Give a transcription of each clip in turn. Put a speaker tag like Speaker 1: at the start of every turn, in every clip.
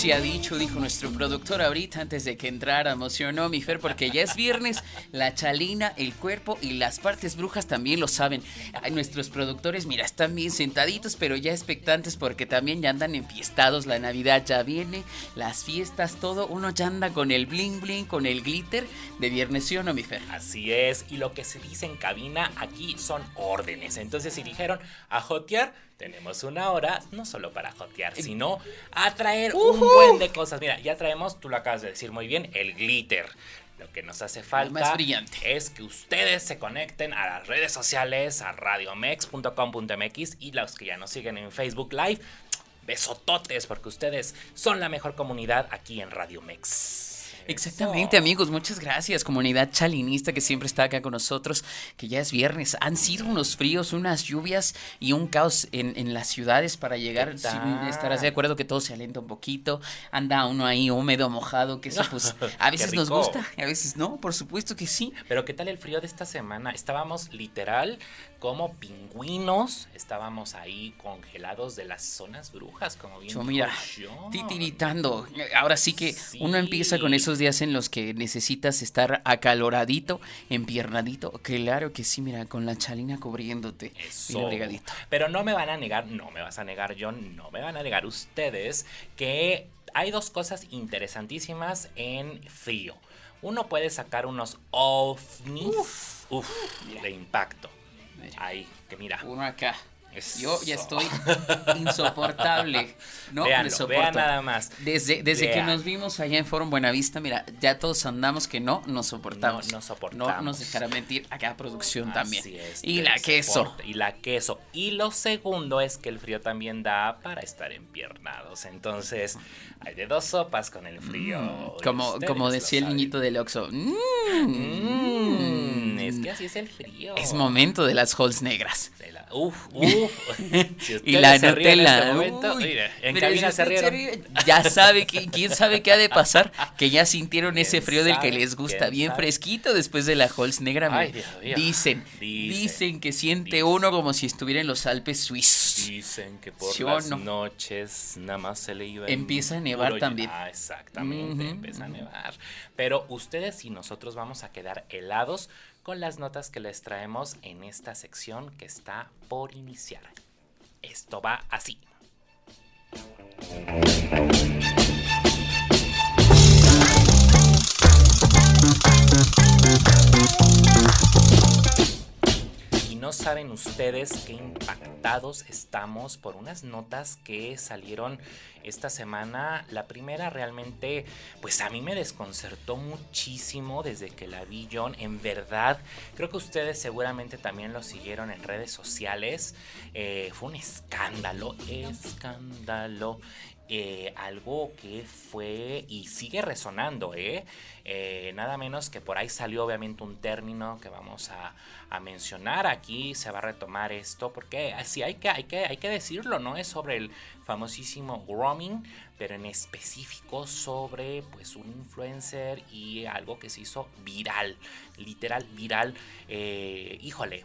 Speaker 1: Se ha dicho, dijo nuestro productor ahorita antes de que entrara, emocionó mi Fer, porque ya es viernes, la chalina, el cuerpo y las partes brujas también lo saben. Nuestros productores, mira, están bien sentaditos, pero ya expectantes porque también ya andan enfiestados, la Navidad ya viene, las fiestas, todo, uno ya anda con el bling bling, con el glitter de viernes, ¿sí o no, mi Fer?
Speaker 2: Así es, y lo que se dice en cabina aquí son órdenes, entonces si dijeron a jotear, tenemos una hora no solo para jotear, sino a traer un buen de cosas. Mira, ya traemos, tú lo acabas de decir muy bien, el glitter. Lo que nos hace falta es que ustedes se conecten a las redes sociales, a radiomex.com.mx y los que ya nos siguen en Facebook Live, besototes porque ustedes son la mejor comunidad aquí en Radio Mex.
Speaker 1: Exactamente, amigos. Muchas gracias, comunidad chalinista que siempre está acá con nosotros, que ya es viernes. Han sido unos fríos, unas lluvias y un caos en, las ciudades para llegar. estarás de acuerdo que todo se alenta un poquito. Anda uno ahí húmedo, mojado, que eso pues a veces nos gusta, a veces no, por supuesto que sí.
Speaker 2: Pero ¿qué tal el frío de esta semana? Estábamos literal como pingüinos, estábamos ahí congelados de las zonas brujas, como bien
Speaker 1: yo, mira, titiritando. Ahora sí que uno empieza con esos días en los que necesitas estar acaloradito, empiernadito. Claro que sí, mira, con la chalina cubriéndote. Eso.
Speaker 2: Pero no me van a negar, no me vas a negar yo, no me van a negar ustedes que hay dos cosas interesantísimas en frío. Uno puede sacar unos ovnis de impacto Ahí, que mira.
Speaker 1: Uno acá. Yo ya estoy insoportable. No
Speaker 2: me soporto. nada más.
Speaker 1: Desde, desde que nos vimos allá en Forum Buenavista, mira, ya todos andamos que no nos soportamos.
Speaker 2: No, no soportamos.
Speaker 1: No nos dejará mentir acá producción también. y la queso.
Speaker 2: Y la queso. Y lo segundo es que el frío también da para estar empiernados. Entonces, hay de dos sopas con el frío.
Speaker 1: Mm, como, como decía el niñito del Oxxo.
Speaker 2: Mm, es que así es el frío.
Speaker 1: Es momento de las holes negras.
Speaker 2: Uf, uf.
Speaker 1: y la este Nutella. en cabina se rieron. Ya sabe, que, quién sabe qué ha de pasar, que ya sintieron ese frío del que les gusta, bien fresquito después de la Holz negra. Dicen, dicen, que siente uno como si estuviera en los Alpes suizos.
Speaker 2: Dicen que por las noches nada más se le iba.
Speaker 1: Empieza a nevar también.
Speaker 2: Ah, exactamente, empieza a nevar. Pero ustedes y nosotros vamos a quedar helados con las notas que les traemos en esta sección que está por iniciar. Esto va así. No saben ustedes qué impactados estamos por unas notas que salieron esta semana. La primera realmente, pues a mí me desconcertó muchísimo desde que la vi John. En verdad, creo que ustedes seguramente también lo siguieron en redes sociales. Eh, fue un escándalo, escándalo. Eh, algo que fue y sigue resonando, ¿eh? ¿eh? Nada menos que por ahí salió obviamente un término que vamos a, mencionar aquí, se va a retomar esto, porque así hay que, hay, que, hay que decirlo, ¿no? Es sobre el famosísimo grooming, pero en específico sobre pues un influencer y algo que se hizo viral, literal viral. Híjole,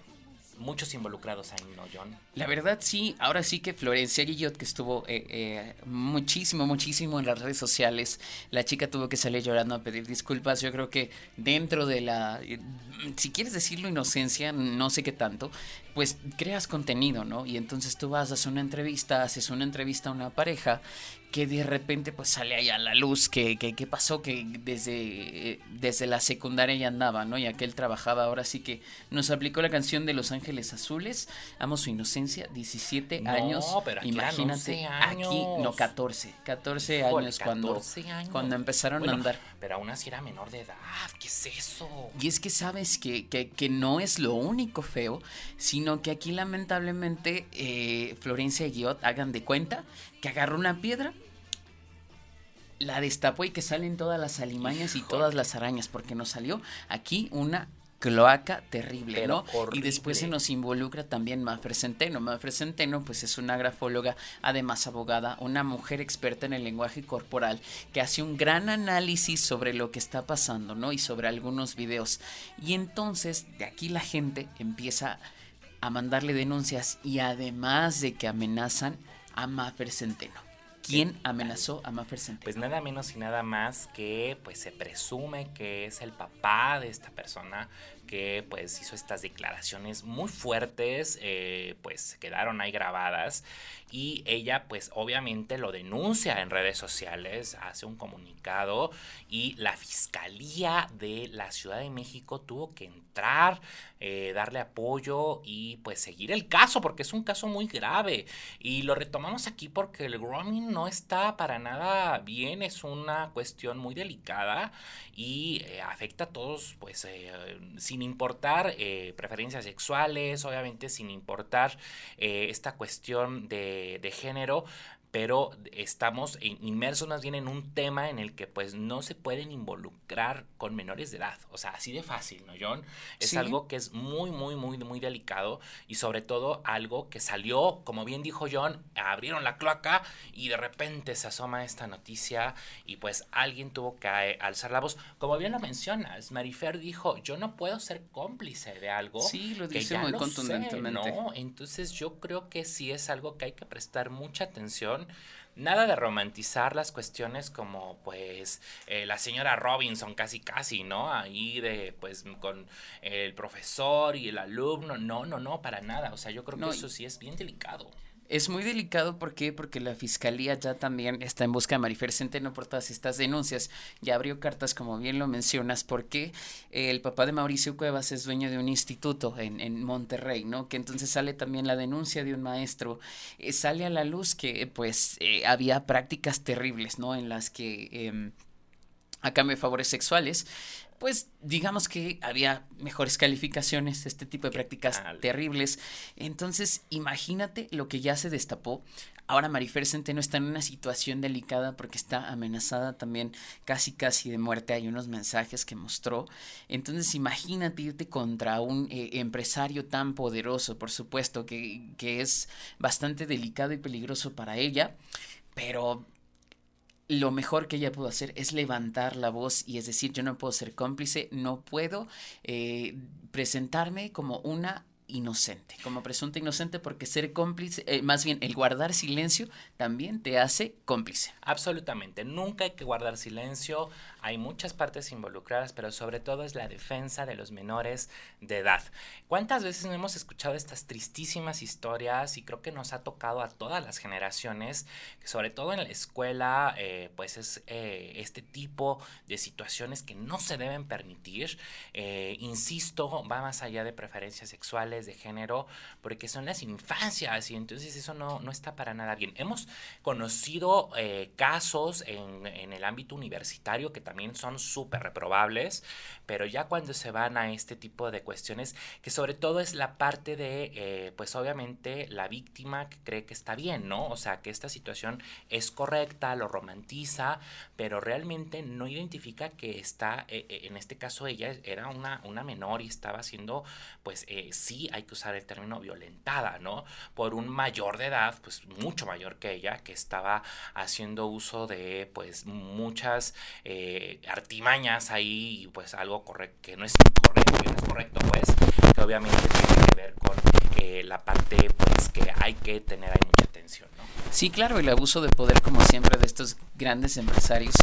Speaker 2: muchos involucrados ahí, ¿no, John?
Speaker 1: La verdad sí, ahora sí que Florencia Guillot, que estuvo eh, eh, muchísimo, muchísimo en las redes sociales, la chica tuvo que salir llorando a pedir disculpas. Yo creo que dentro de la, eh, si quieres decirlo inocencia, no sé qué tanto, pues creas contenido, ¿no? Y entonces tú vas, haces una entrevista, haces una entrevista a una pareja que de repente pues sale ahí a la luz que, que, pasó, que desde, desde la secundaria ya andaba, ¿no? Ya que él trabajaba, ahora sí que nos aplicó la canción de Los Ángeles Azules, amo su inocencia, 17 años,
Speaker 2: pero
Speaker 1: imagínate,
Speaker 2: años.
Speaker 1: aquí, no, 14, 14 años, cuando, cuando empezaron a andar.
Speaker 2: Pero aún así era menor de edad, ¿qué es eso?
Speaker 1: Y es que sabes que, que, que no es lo único feo, sino que aquí lamentablemente eh, Florencia y Guiot hagan de cuenta que agarró una piedra la destapó y que salen todas las alimañas y todas las arañas, porque nos salió aquí una cloaca terrible, ¿no? Y después se nos involucra también Mafer Centeno. Mafer Centeno, pues es una grafóloga, además abogada, una mujer experta en el lenguaje corporal, que hace un gran análisis sobre lo que está pasando, ¿no? Y sobre algunos videos. Y entonces, de aquí la gente empieza a mandarle denuncias y además de que amenazan a Mafer Centeno. ¿Quién amenazó a Maffer
Speaker 2: Pues nada menos y nada más que pues se presume que es el papá de esta persona que pues hizo estas declaraciones muy fuertes, eh, pues quedaron ahí grabadas y ella pues obviamente lo denuncia en redes sociales, hace un comunicado y la Fiscalía de la Ciudad de México tuvo que entrar, eh, darle apoyo y pues seguir el caso porque es un caso muy grave. Y lo retomamos aquí porque el grooming no está para nada bien, es una cuestión muy delicada y eh, afecta a todos pues sin importar eh, preferencias sexuales, obviamente sin importar eh, esta cuestión de, de género, pero estamos inmersos más bien en un tema en el que pues no se pueden involucrar con menores de edad. O sea, así de fácil, ¿no, John? Es algo que es muy, muy, muy, muy delicado y sobre todo algo que salió, como bien dijo John, abrieron la cloaca y de repente se asoma esta noticia y pues alguien tuvo que eh, alzar la voz. Como bien lo mencionas, Marifer dijo, yo no puedo ser cómplice de algo.
Speaker 1: Sí, lo dice muy contundentemente.
Speaker 2: ¿no? Entonces yo creo que sí es algo que hay que prestar mucha atención Nada de romantizar las cuestiones como pues eh, la señora Robinson casi casi, ¿no? Ahí de pues con el profesor y el alumno. No, no, no, para nada. O sea, yo creo que eso sí es bien delicado.
Speaker 1: Es muy delicado, ¿por qué? Porque la fiscalía ya también está en busca de Marifer Centeno por todas estas denuncias. Ya abrió cartas, como bien lo mencionas, porque el papá de Mauricio Cuevas es dueño de un instituto en, en Monterrey, ¿no? Que entonces sale también la denuncia de un maestro. Eh, sale a la luz que, pues, eh, había prácticas terribles, ¿no? En las que... Em, a cambio de favores sexuales, pues digamos que había mejores calificaciones, este tipo de prácticas terribles. Entonces, imagínate lo que ya se destapó. Ahora Marifer Centeno está en una situación delicada porque está amenazada también casi casi de muerte. Hay unos mensajes que mostró. Entonces imagínate irte contra un eh, empresario tan poderoso, por supuesto, que, que es bastante delicado y peligroso para ella. Pero lo mejor que ella pudo hacer es levantar la voz y es decir, yo no puedo ser cómplice, no puedo eh, presentarme como una inocente, como presunta inocente, porque ser cómplice, eh, más bien el guardar silencio también te hace cómplice.
Speaker 2: Absolutamente, nunca hay que guardar silencio, hay muchas partes involucradas, pero sobre todo es la defensa de los menores de edad. ¿Cuántas veces no hemos escuchado estas tristísimas historias y creo que nos ha tocado a todas las generaciones, sobre todo en la escuela, eh, pues es eh, este tipo de situaciones que no se deben permitir. Eh, insisto, va más allá de preferencias sexuales, de género, porque son las infancias y entonces eso no, no está para nada bien. Hemos conocido casos en, en el ámbito universitario que también también son súper reprobables, pero ya cuando se van a este tipo de cuestiones, que sobre todo es la parte de, eh, pues obviamente, la víctima que cree que está bien, ¿no? O sea, que esta situación es correcta, lo romantiza, pero realmente no identifica que está, eh, eh, en este caso ella era una, una menor y estaba siendo, pues sí, hay que usar el término violentada, ¿no? Por un mayor de edad, pues mucho mayor que ella, que estaba haciendo uso de, pues, muchas... Eh, artimañas ahí, pues algo correcto, que no es correcto, que no es correcto, pues, que obviamente tiene que ver con eh, la parte, pues, que hay que tener ahí mucha atención, ¿no?
Speaker 1: Sí, claro, el abuso de poder, como siempre, de estos grandes empresarios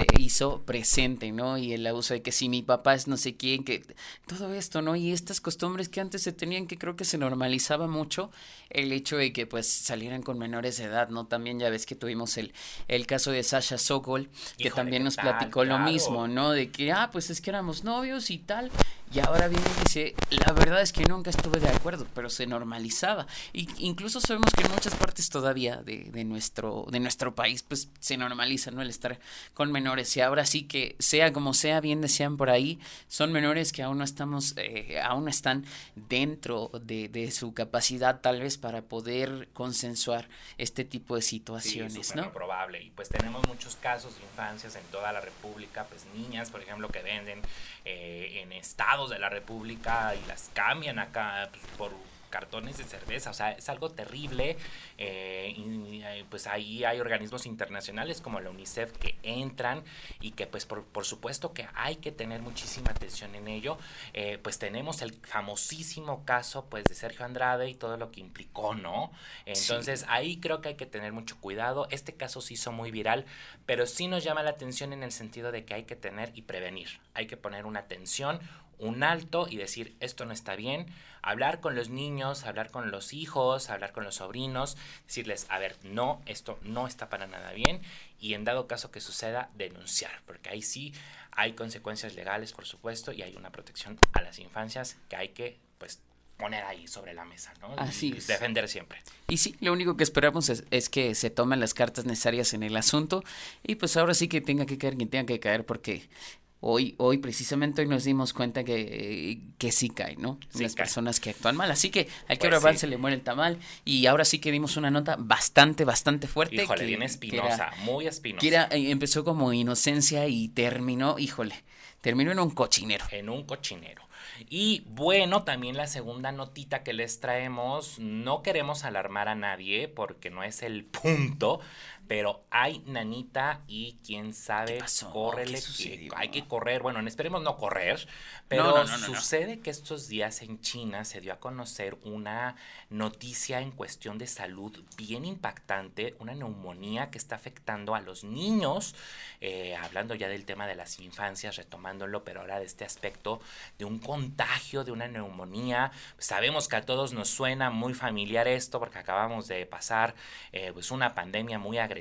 Speaker 1: se hizo presente, ¿no? Y el abuso de que si mi papá es no sé quién, que todo esto, ¿no? Y estas costumbres que antes se tenían, que creo que se normalizaba mucho, el hecho de que pues salieran con menores de edad, ¿no? También ya ves que tuvimos el, el caso de Sasha Sokol, que también nos platicó lo mismo, ¿no? De que, ah, pues es que éramos novios y tal. Y ahora viene y dice, la verdad es que nunca estuve de acuerdo, pero se normalizaba. Y incluso sabemos que en muchas partes todavía de, de, nuestro, de nuestro país, pues se normaliza, ¿no? El estar con menores. Y ahora sí que, sea como sea, bien decían por ahí, son menores que aún no estamos, eh, aún están dentro de, de, su capacidad tal vez para poder consensuar este tipo de situaciones,
Speaker 2: sí,
Speaker 1: ¿no?
Speaker 2: probable. Y pues tenemos muchos casos de infancias en toda la República, pues niñas, por ejemplo, que venden eh, en estados de la República y las cambian acá pues, por cartones de cerveza, o sea, es algo terrible. Eh, y, pues ahí hay organismos internacionales como la UNICEF que entran y que pues por, por supuesto que hay que tener muchísima atención en ello. Eh, pues tenemos el famosísimo caso pues de Sergio Andrade y todo lo que implicó, ¿no? Entonces sí. ahí creo que hay que tener mucho cuidado. Este caso se hizo muy viral, pero sí nos llama la atención en el sentido de que hay que tener y prevenir. Hay que poner una atención, un alto y decir esto no está bien, hablar con los niños, hablar con los hijos, hablar con los sobrinos, decirles, a ver, no, esto no está para nada bien y en dado caso que suceda, denunciar, porque ahí sí hay consecuencias legales, por supuesto, y hay una protección a las infancias que hay que, pues, poner ahí sobre la mesa, ¿no?
Speaker 1: Así es.
Speaker 2: defender siempre.
Speaker 1: Y sí, lo único que esperamos es, es, que se tomen las cartas necesarias en el asunto y pues ahora sí que tenga que caer quien tenga que caer porque hoy, hoy precisamente hoy nos dimos cuenta que, que sí cae, ¿no?
Speaker 2: Sí
Speaker 1: Las
Speaker 2: cae.
Speaker 1: personas que actúan mal. Así que al que
Speaker 2: Pues sí.
Speaker 1: se le muere el tamal. Y ahora sí que dimos una nota bastante, bastante fuerte.
Speaker 2: Híjole,
Speaker 1: que,
Speaker 2: bien
Speaker 1: que
Speaker 2: espinosa,
Speaker 1: era-
Speaker 2: muy espinosa.
Speaker 1: que era- eh, empezó como inocencia y terminó, híjole, terminó en un cochinero.
Speaker 2: en un cochinero. Y bueno, también la segunda notita que les traemos, no queremos alarmar a nadie porque no es el punto, pero hay nanita y quién sabe,
Speaker 1: ¿Qué pasó?
Speaker 2: córrele,
Speaker 1: ¿Qué
Speaker 2: que
Speaker 1: sucedió?
Speaker 2: hay que correr, bueno, esperemos no correr, pero
Speaker 1: No, no, no, no, no.
Speaker 2: sucede que estos días en China se dio a conocer una noticia en cuestión de salud bien impactante, una neumonía que está afectando a los niños, eh, hablando ya del tema de las infancias, retomándolo, pero ahora de este aspecto de un contagio, de una neumonía. Sabemos que a todos nos suena muy familiar esto porque acabamos de pasar eh, pues una pandemia muy agresiva,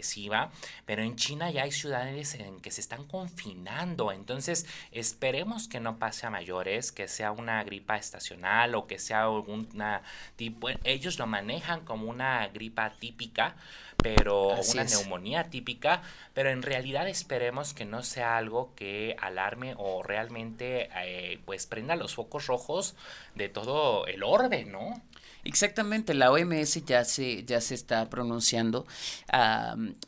Speaker 2: pero en China ya hay ciudades en que se están confinando, entonces esperemos que no pase a mayores, que sea una gripa estacional o que sea alguna tipo, ellos lo manejan como una gripa típica, pero
Speaker 1: Así
Speaker 2: una
Speaker 1: es.
Speaker 2: neumonía típica, pero en realidad esperemos que no sea algo que alarme o realmente eh, pues prenda los focos rojos de todo el orbe, ¿no?
Speaker 1: Exactamente, la OMS ya se, ya se está pronunciando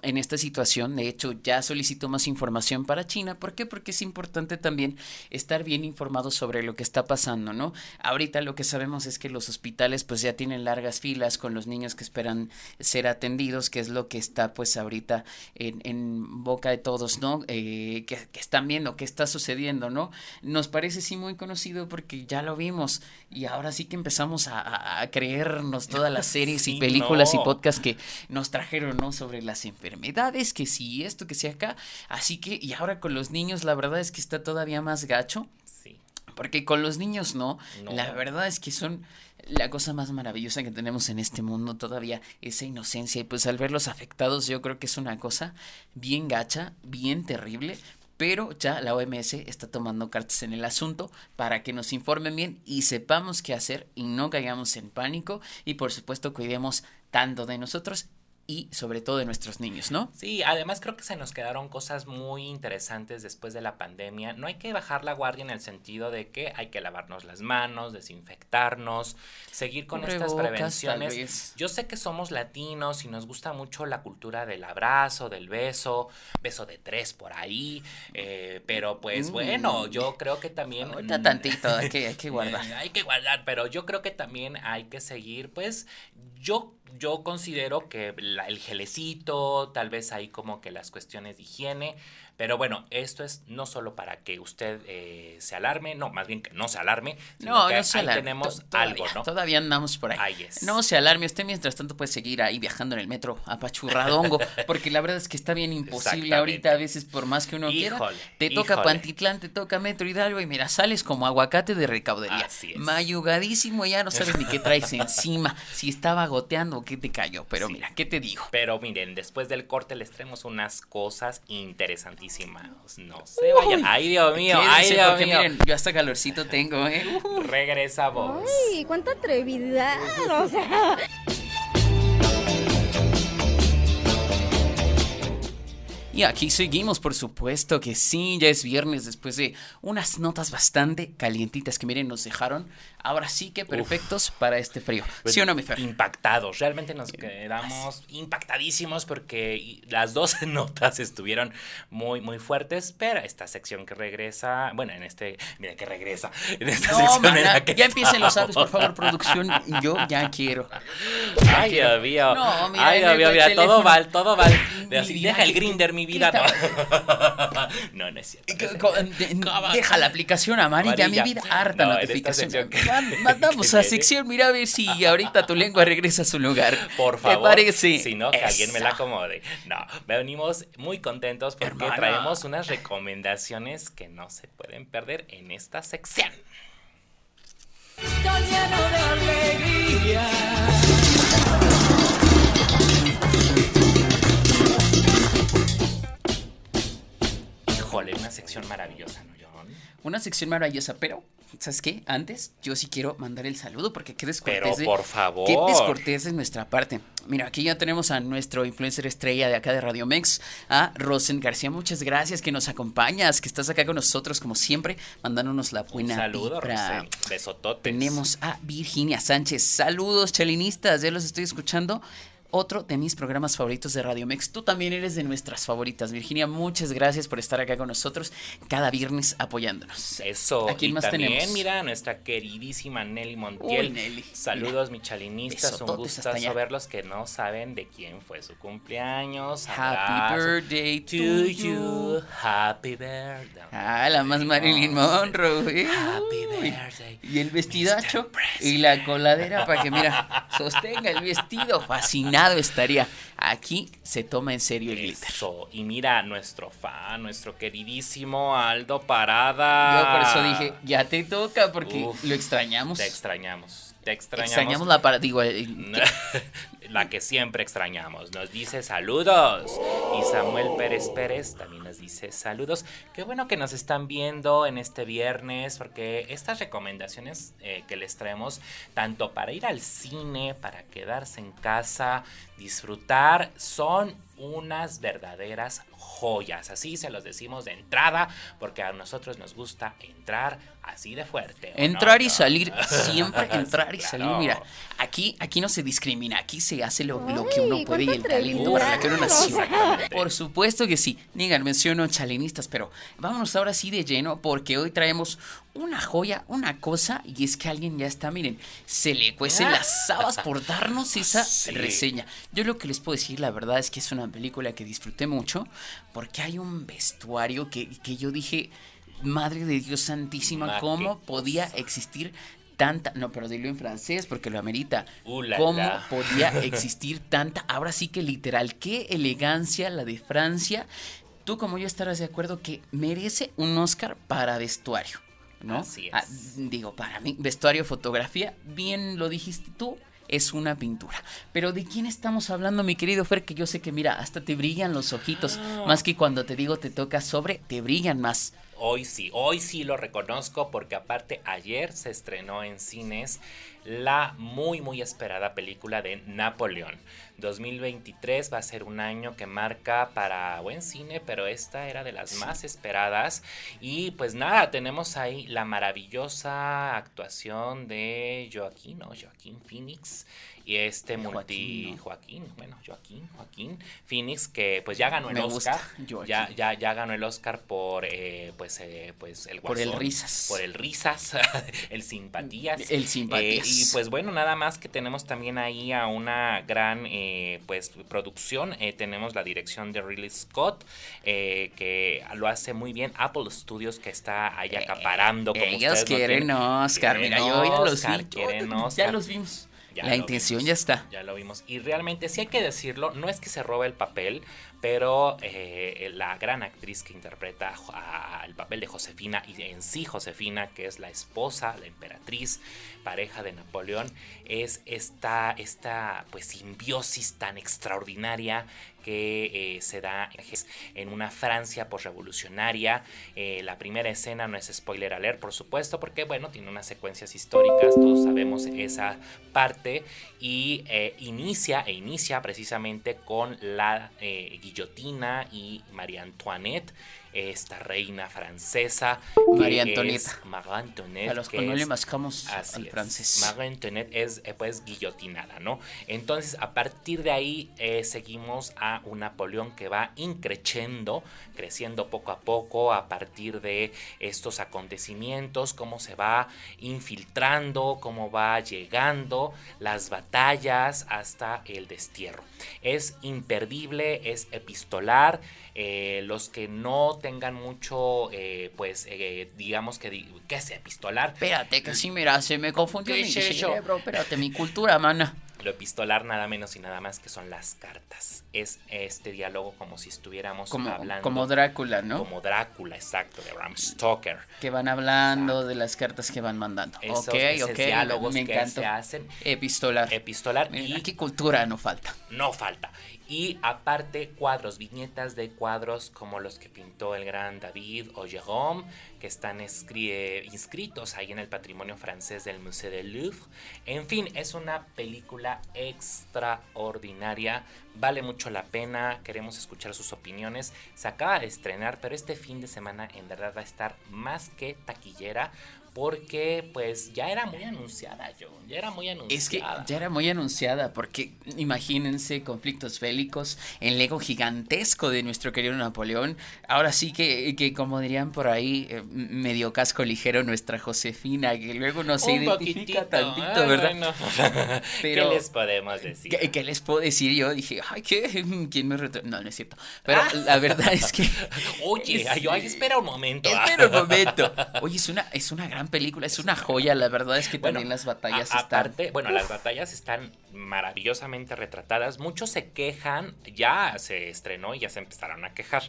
Speaker 1: en esta situación. De hecho, ya solicitó más información para China. ¿Por qué? Porque es importante también estar bien informados sobre lo que está pasando, ¿no? Ahorita lo que sabemos es que los hospitales pues ya tienen largas filas con los niños que esperan ser atendidos, que es lo que está pues ahorita en, en boca de todos, ¿no? Eh, que, están viendo, qué está sucediendo, ¿no? Nos parece sí muy conocido porque ya lo vimos y ahora sí que empezamos a, a- a creernos todas las series
Speaker 2: Sí,
Speaker 1: y películas
Speaker 2: no.
Speaker 1: y podcasts que nos trajeron, ¿no? Sobre las enfermedades, que si esto, que si acá. Así que, y ahora con los niños, la verdad es que está todavía más gacho.
Speaker 2: Sí.
Speaker 1: Porque con los niños no.
Speaker 2: No.
Speaker 1: La verdad es que son la cosa más maravillosa que tenemos en este mundo todavía, esa inocencia. Y pues al verlos afectados yo creo que es una cosa bien gacha, bien terrible. Pero ya la OMS está tomando cartas en el asunto para que nos informen bien y sepamos qué hacer y no caigamos en pánico. Y por supuesto cuidemos tanto de nosotros y sobre todo de nuestros niños, ¿no?
Speaker 2: Sí, además creo que se nos quedaron cosas muy interesantes después de la pandemia. No hay que bajar la guardia en el sentido de que hay que lavarnos las manos, desinfectarnos, seguir con estas prevenciones. Yo sé que somos latinos y nos gusta mucho la cultura del abrazo, del beso, beso de tres por ahí, eh, pero pues
Speaker 1: Mm.
Speaker 2: bueno, yo creo que también...
Speaker 1: Ahorita tantito, hay que, hay que guardar.
Speaker 2: hay que guardar, pero yo creo que también hay que seguir, pues, yo, yo considero que la- el gelecito, tal vez ahí como que las cuestiones de higiene, Pero bueno, esto es no solo para que usted eh, se alarme, no, más bien que no se alarme, sino
Speaker 1: No,
Speaker 2: que
Speaker 1: no se
Speaker 2: ahí tenemos algo, ¿no?
Speaker 1: Todavía andamos por ahí.
Speaker 2: Ahí es.
Speaker 1: No se alarme. Usted mientras tanto puede seguir ahí viajando en el metro apachurradongo. porque la verdad es que está bien imposible ahorita a veces por más que uno quiera.
Speaker 2: Híjole,
Speaker 1: Te toca
Speaker 2: híjole.
Speaker 1: Pantitlán, te toca Metro Hidalgo y mira, sales como aguacate de recaudería.
Speaker 2: Así es.
Speaker 1: Mayugadísimo, ya no sabes ni qué traes encima. Si estaba goteando o qué te cayó. Pero
Speaker 2: Sí.
Speaker 1: mira, ¿qué te digo?
Speaker 2: Pero miren, después del corte les traemos unas cosas interesantísimas. No se vayan. Ay, Dios mío, ay, Dios
Speaker 1: porque
Speaker 2: mío.
Speaker 1: miren, yo hasta calorcito tengo, ¿eh? Uh.
Speaker 2: Regresamos.
Speaker 3: Ay, cuánta atrevidad, o sea.
Speaker 1: Y aquí seguimos, por supuesto que sí, ya es viernes después de unas notas bastante calientitas que miren nos dejaron. Ahora sí que perfectos para este frío.
Speaker 2: Pues,
Speaker 1: ¿Sí o no, mi Fer?
Speaker 2: Impactados, realmente nos quedamos impactadísimos porque las dos notas estuvieron muy, muy fuertes, pero esta sección que regresa, bueno, en este, mira que regresa, en esta
Speaker 1: No,
Speaker 2: sección en la que
Speaker 1: ya empiecen los audios, por favor, producción. Yo ya quiero.
Speaker 2: Ay, Dios mío.
Speaker 1: No, mira,
Speaker 2: Ay, Dios mío, mira,
Speaker 1: teléfono.
Speaker 2: todo mal, todo mal. Así,
Speaker 1: y-
Speaker 2: deja el grinder, mi
Speaker 1: ¿qué
Speaker 2: vida. No, no, no es cierto. no.
Speaker 1: Deja la aplicación amarilla,
Speaker 2: Amarilla.
Speaker 1: mi vida, harta
Speaker 2: esta
Speaker 1: notificación.
Speaker 2: que-
Speaker 1: Mandamos a sección, mira a ver si ahorita tu lengua regresa a su lugar.
Speaker 2: Por
Speaker 1: ¿Te
Speaker 2: favor,
Speaker 1: parece?
Speaker 2: si no, que alguien me la acomode. No, venimos muy contentos porque
Speaker 1: Hermana.
Speaker 2: traemos unas recomendaciones que no se pueden perder en esta sección. Híjole, una sección maravillosa, ¿no, John?
Speaker 1: Una sección maravillosa, pero, ¿sabes qué? Antes, yo sí quiero mandar el saludo porque qué descortés.
Speaker 2: Pero
Speaker 1: de-
Speaker 2: por favor.
Speaker 1: Qué descortés de nuestra parte. Mira, aquí ya tenemos a nuestro influencer estrella de acá de Radio Mex, a Rosen García. Muchas gracias que nos acompañas, que estás acá con nosotros como siempre, mandándonos la
Speaker 2: Un
Speaker 1: buena
Speaker 2: saludo,
Speaker 1: vibra.
Speaker 2: Besototes.
Speaker 1: Tenemos a Virginia Sánchez. Saludos, chalinistas. Ya los estoy escuchando. Otro de mis programas favoritos de Radio Mex. Tú también eres de nuestras favoritas. Virginia, muchas gracias por estar acá con nosotros cada viernes apoyándonos.
Speaker 2: Eso.
Speaker 1: ¿A quién
Speaker 2: y
Speaker 1: más
Speaker 2: también,
Speaker 1: tenemos?
Speaker 2: mira, nuestra queridísima Nelly Montiel.
Speaker 1: Uy, Nelly,
Speaker 2: Saludos,
Speaker 1: mira.
Speaker 2: mi chalinistas. Un gustazo verlos que no saben de quién fue su cumpleaños.
Speaker 1: Happy
Speaker 2: Abrazo
Speaker 1: birthday
Speaker 2: to you. Happy birthday.
Speaker 1: Ah, la más Marilyn Monroe. ¿eh?
Speaker 2: Happy birthday.
Speaker 1: Y el vestidacho y la coladera para que, mira, sostenga el vestido. Estaría. Aquí se toma en serio el glitter.
Speaker 2: Y mira, nuestro fan, nuestro queridísimo Aldo Parada.
Speaker 1: Yo por eso dije, ya te toca porque
Speaker 2: Uf.
Speaker 1: lo extrañamos.
Speaker 2: Te extrañamos. Te extrañamos.
Speaker 1: Extrañamos la para, digo,
Speaker 2: la que siempre extrañamos. Nos dice saludos. Y Samuel Pérez Pérez también nos dice saludos. Qué bueno que nos están viendo en este viernes, porque estas recomendaciones eh, que les traemos, tanto para ir al cine, para quedarse en casa, disfrutar, son unas verdaderas joyas. Así se los decimos de entrada, porque a nosotros nos gusta entrar así de fuerte.
Speaker 1: Entrar y salir, siempre entrar y
Speaker 2: Claro.
Speaker 1: salir. Mira, aquí, aquí no se discrimina, aquí se hace lo, lo que uno puede y el talento para que uno nació. Por supuesto que sí. Digan, menciono chalinistas, pero vámonos ahora sí de lleno porque hoy traemos una joya, una cosa, y es que alguien ya está, miren, se le cuecen las habas por darnos esa
Speaker 2: Sí.
Speaker 1: reseña. Yo lo que les puedo decir, la verdad, es que es una película que disfruté mucho porque hay un vestuario que, que yo dije, madre de Dios santísima,
Speaker 2: Ma,
Speaker 1: ¿cómo podía
Speaker 2: cosa.
Speaker 1: existir tanta, no, pero dilo en francés porque lo amerita.
Speaker 2: Uh, la,
Speaker 1: ¿Cómo
Speaker 2: la.
Speaker 1: podía existir tanta? Ahora sí que literal, qué elegancia la de Francia. Tú como yo estarás de acuerdo que merece un Oscar para vestuario, ¿no?
Speaker 2: Así es.
Speaker 1: Ah, digo, para mí, vestuario, fotografía, bien lo dijiste tú, es una pintura. Pero ¿de quién estamos hablando, mi querido Fer? Que yo sé que, mira, hasta te brillan los ojitos.
Speaker 2: Ah.
Speaker 1: Más que cuando te digo te toca sobre, te brillan más.
Speaker 2: Hoy sí, hoy sí lo reconozco porque aparte ayer se estrenó en cines la muy muy esperada película de Napoleón. 2023 va a ser un año que marca para buen cine, pero esta era de las más esperadas. Y pues nada, tenemos ahí la maravillosa actuación de Joaquín, ¿no? Joaquín Phoenix. y este multi Joaquín, bueno, Joaquín, Joaquín Phoenix que pues ya ganó el Oscar, ya, ya ya ganó el Oscar por eh, pues eh, pues el
Speaker 1: por el risas,
Speaker 2: por el risas, el simpatías,
Speaker 1: el simpatías
Speaker 2: y pues bueno nada más que tenemos también ahí a una gran pues producción, tenemos la dirección de Ridley Scott que lo hace muy bien Apple Studios que está ahí acaparando como
Speaker 1: ellos quieren Oscar, mira yo ya los vi, ya los vimos la intención ya está.
Speaker 2: Ya lo vimos. Y realmente, sí hay que decirlo, no es que se robe el papel, pero eh, la gran actriz que interpreta el papel de Josefina y en sí Josefina, que es la esposa, la emperatriz, pareja de Napoleón, es esta, esta pues simbiosis tan extraordinaria que eh, se da en una Francia posrevolucionaria. Eh, la primera escena no es spoiler alert, por supuesto, porque bueno, tiene unas secuencias históricas, todos sabemos esa parte, y eh, inicia e inicia precisamente con la guillotina y María Antoinette esta reina francesa.
Speaker 1: María Antonieta.
Speaker 2: María Antoinette.
Speaker 1: A los que, no le mascamos al francés.
Speaker 2: María Antoinette es eh, pues guillotinada, ¿no? Entonces, a partir de ahí eh, seguimos a un Napoleón que va increciendo, creciendo poco a poco a partir de estos acontecimientos, cómo se va infiltrando, cómo va llegando, las batallas hasta el destierro. Es imperdible, es epistolar. Eh, los que no tengan mucho, eh, pues, eh, digamos que, que sea epistolar.
Speaker 1: Espérate, que sí, mira, se me confundió mi cerebro, espérate, mi cultura, mana.
Speaker 2: Lo epistolar nada menos y nada más que son las cartas. Es este diálogo como si estuviéramos hablando.
Speaker 1: Como Drácula, ¿no?
Speaker 2: Como Drácula, exacto, de Bram Stoker.
Speaker 1: Que van hablando de las cartas que van mandando.
Speaker 2: Esos, ok, ok. diálogos me que se hacen.
Speaker 1: Epistolar.
Speaker 2: Epistolar.
Speaker 1: y qué cultura no falta.
Speaker 2: No falta. Y aparte cuadros, viñetas de cuadros como los que pintó el gran David o Jérôme, que están inscritos ahí en el patrimonio francés del Musée del Louvre. En fin, es una película extraordinaria, vale mucho la pena, queremos escuchar sus opiniones. Se acaba de estrenar, pero este fin de semana en verdad va a estar más que taquillera porque pues ya era muy anunciada, yo, ya era muy anunciada.
Speaker 1: Es que ya era muy anunciada, porque imagínense conflictos bélicos, el ego gigantesco de nuestro querido Napoleón, ahora sí que, que como dirían por ahí, eh, medio casco ligero nuestra Josefina, que luego no se identifica tantito, ¿verdad?
Speaker 2: Pero, ¿Qué les podemos decir?
Speaker 1: ¿qué, les puedo decir? Yo dije, ay, ¿qué? ¿Quién me reto No, no es cierto. Pero ah. la verdad es que...
Speaker 2: Oye, ay, espera un momento.
Speaker 1: Espera un momento. Oye, es una, es una gran película, es una joya, la verdad es que también las batallas están...
Speaker 2: Aparte, bueno, las batallas están maravillosamente retratadas, muchos se quejan, ya se estrenó y ya se empezaron a quejar.